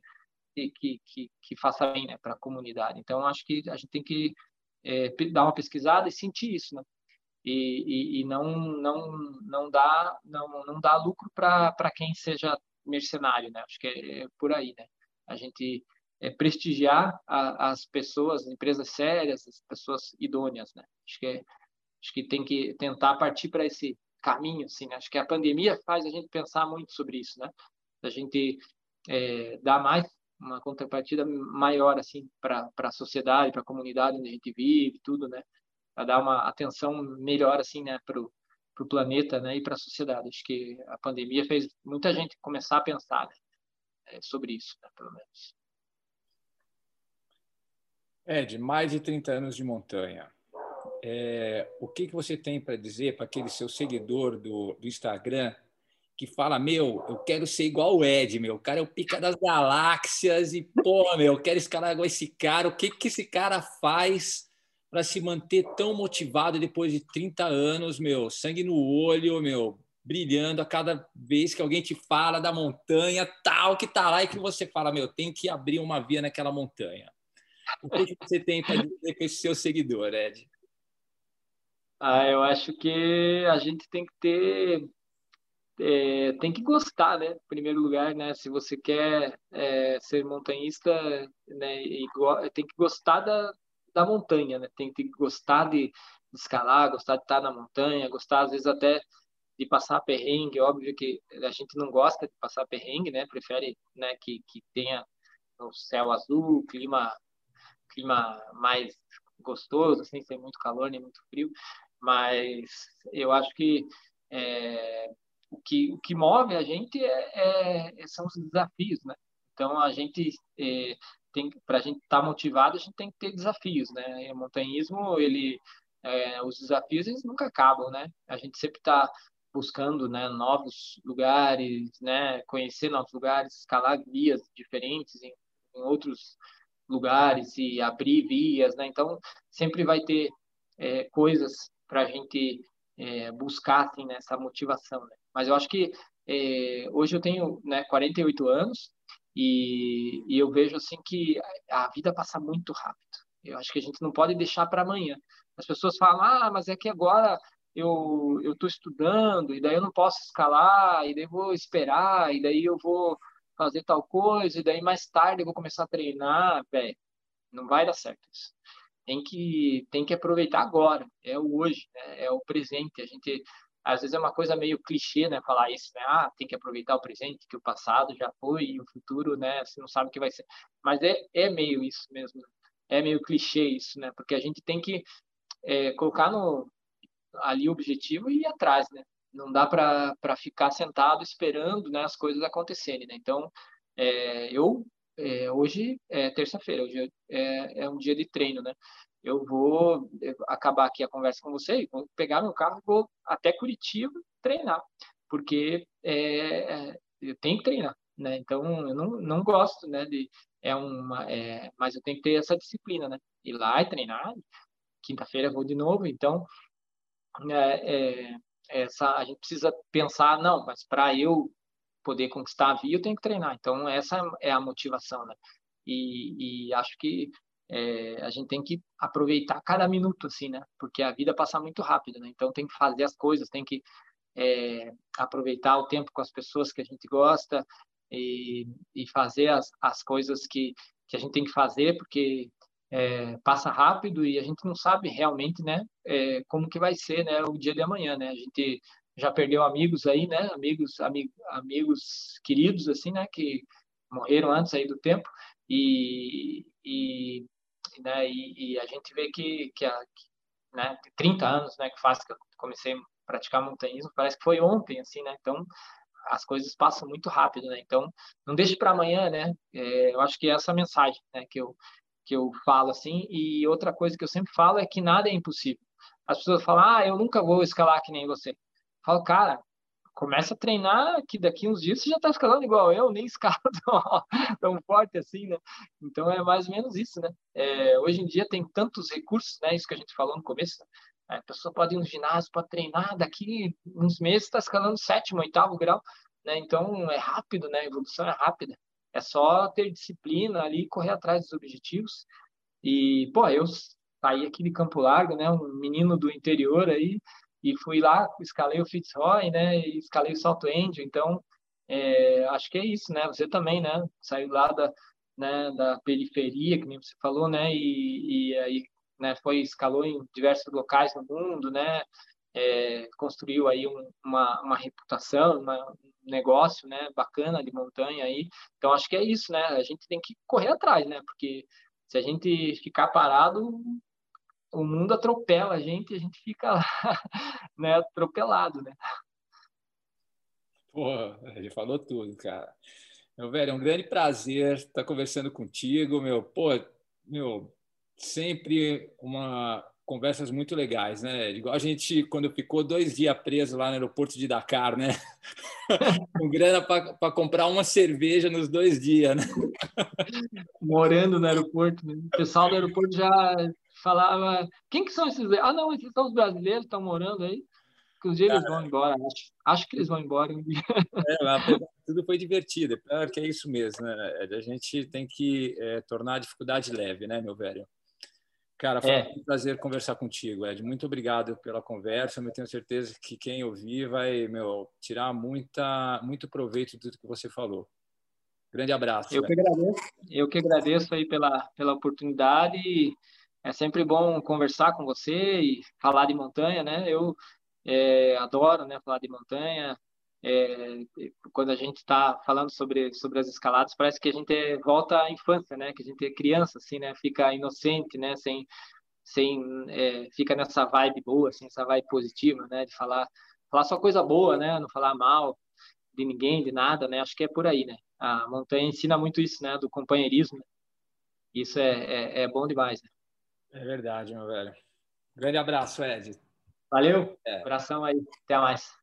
e que, que, que faça bem né, para a comunidade. Então, acho que a gente tem que é, dar uma pesquisada e sentir isso, né? E, e, e não não não dá não não dá lucro para quem seja mercenário, né? Acho que é, é, por aí, né? A gente é, prestigiar a, as pessoas, as empresas sérias, as pessoas idôneas, né? Acho que é, acho que tem que tentar partir para esse caminho, assim. Né? Acho que a pandemia faz a gente pensar muito sobre isso, né? A gente é, dar mais uma contrapartida maior assim para a sociedade, para a comunidade onde a gente vive, tudo, né? Para dar uma atenção melhor assim, né, para o planeta, né, e para a sociedade. Acho que a pandemia fez muita gente começar a pensar né, é, sobre isso, né, pelo menos. Ed, mais de 30 anos de montanha. É, o que, que você tem para dizer para aquele seu seguidor do, do Instagram que fala, meu, eu quero ser igual o Ed, meu, o cara é o pica das galáxias e, pô, meu, eu quero escalar igual esse cara. O que, que esse cara faz para se manter tão motivado depois de 30 anos, meu, sangue no olho, meu, brilhando a cada vez que alguém te fala da montanha tal que tá lá e que você fala, meu, tenho que abrir uma via naquela montanha. O que, que você tem para dizer com esse seu seguidor, Ed? Ah, eu acho que a gente tem que ter é, tem que gostar, né? Em primeiro lugar, né? Se você quer é, ser montanhista, né? Tem que gostar da, da montanha, né? Tem que gostar de, de escalar, gostar de estar na montanha, gostar às vezes até de passar perrengue. Óbvio que a gente não gosta de passar perrengue, né? Prefere, né? Que, que tenha o céu azul, clima clima mais gostoso, assim, sem muito calor nem muito frio. Mas eu acho que é, o que, o que move a gente é, é, são os desafios, né? Então, a gente é, tem, para a gente estar tá motivado, a gente tem que ter desafios, né? E o montanhismo, ele, é, os desafios, eles nunca acabam, né? A gente sempre está buscando, né, novos lugares, né, conhecer novos lugares, escalar vias diferentes em, em outros lugares e abrir vias, né? Então, sempre vai ter é, coisas para a gente é, buscar, assim, né, motivação, né? Mas eu acho que é, hoje eu tenho né, 48 anos e, e eu vejo assim que a vida passa muito rápido. Eu acho que a gente não pode deixar para amanhã. As pessoas falam, ah, mas é que agora eu eu estou estudando e daí eu não posso escalar e daí eu vou esperar e daí eu vou fazer tal coisa e daí mais tarde eu vou começar a treinar, velho. Não vai dar certo isso. Tem que tem que aproveitar agora. É o hoje, né? é o presente. A gente às vezes é uma coisa meio clichê, né, falar isso, né? Ah, tem que aproveitar o presente, que o passado já foi e o futuro, né, você não sabe o que vai ser. Mas é, é meio isso mesmo. É meio clichê isso, né? Porque a gente tem que é, colocar no ali o objetivo e ir atrás, né? Não dá para ficar sentado esperando, né, as coisas acontecerem, né? Então, é, eu é, hoje é terça-feira, hoje é, é um dia de treino, né? eu vou acabar aqui a conversa com você, vou pegar meu carro e vou até Curitiba treinar, porque é, é, eu tenho que treinar, né? Então eu não, não gosto, né? De é uma, é, mas eu tenho que ter essa disciplina, né? Ir lá e treinar. Quinta-feira eu vou de novo, então é, é, essa a gente precisa pensar, não, mas para eu poder conquistar a via eu tenho que treinar. Então essa é a motivação, né? E, e acho que é, a gente tem que aproveitar cada minuto, assim, né? Porque a vida passa muito rápido, né? Então tem que fazer as coisas, tem que é, aproveitar o tempo com as pessoas que a gente gosta e, e fazer as, as coisas que, que a gente tem que fazer, porque é, passa rápido e a gente não sabe realmente, né? É, como que vai ser, né? O dia de amanhã, né? A gente já perdeu amigos aí, né? Amigos, amigos, amigos queridos, assim, né? Que morreram antes aí do tempo e, e né? E, e, a gente vê que, que, que né, 30 anos, né, que faz que eu comecei a praticar montanhismo, parece que foi ontem, assim, né? Então, as coisas passam muito rápido, né? Então, não deixe para amanhã, né? É, eu acho que é essa mensagem, né, que eu que eu falo assim. E outra coisa que eu sempre falo é que nada é impossível. As pessoas falam: "Ah, eu nunca vou escalar que nem você". Falo: "Cara, começa a treinar que daqui uns dias você já está escalando igual eu, nem escala tão, tão, forte assim, né? Então é mais ou menos isso, né? É, hoje em dia tem tantos recursos, né? Isso que a gente falou no começo. Né? A pessoa pode ir no ginásio para treinar, daqui uns meses está escalando sétimo, oitavo grau, né? Então é rápido, né? A evolução é rápida. É só ter disciplina ali, correr atrás dos objetivos. E, pô, eu saí aqui de Campo Largo, né? Um menino do interior aí, e fui lá, escalei o Fitzroy, né, e escalei o Salto Angel, então é, acho que é isso, né, você também, né, saiu lá da, né, da periferia, que nem você falou, né, e, e aí, né, foi, escalou em diversos locais no mundo, né, é, construiu aí um, uma, uma reputação, uma, um negócio, né, bacana de montanha aí, então acho que é isso, né, a gente tem que correr atrás, né, porque se a gente ficar parado, o mundo atropela a gente e a gente fica lá, né, atropelado, né? Pô, ele falou tudo, cara. Meu velho, é um grande prazer estar conversando contigo, meu. Pô, meu, sempre uma conversas muito legais, né? Igual a gente quando ficou dois dias preso lá no aeroporto de Dakar, né? Com grana para comprar uma cerveja nos dois dias, né? Morando no aeroporto, né? o pessoal do aeroporto já falava, quem que são esses? Ah, não, esses são os brasileiros que estão morando aí. Que um dia eles vão embora, acho. Acho que eles vão embora. É, tudo foi divertido. É que é isso mesmo, né? A gente tem que é, tornar a dificuldade leve, né, meu velho? Cara, foi é. um prazer conversar contigo, Ed. Muito obrigado pela conversa. Eu tenho certeza que quem ouvir vai, meu, tirar muita, muito proveito de tudo que você falou. Grande abraço. Eu velho. que agradeço. Eu que agradeço aí pela, pela oportunidade. É sempre bom conversar com você e falar de montanha, né? Eu é, adoro, né, falar de montanha. É, quando a gente está falando sobre sobre as escaladas, parece que a gente volta à infância, né? Que a gente é criança, assim, né? Fica inocente, né? Sem sem é, fica nessa vibe boa, assim, essa vibe positiva, né? De falar falar só coisa boa, né? Não falar mal de ninguém, de nada, né? Acho que é por aí, né? A montanha ensina muito isso, né? Do companheirismo. Isso é, é, é bom demais, né? É verdade, meu velho. Grande abraço, Ed. Valeu. É. Abração aí. Até mais.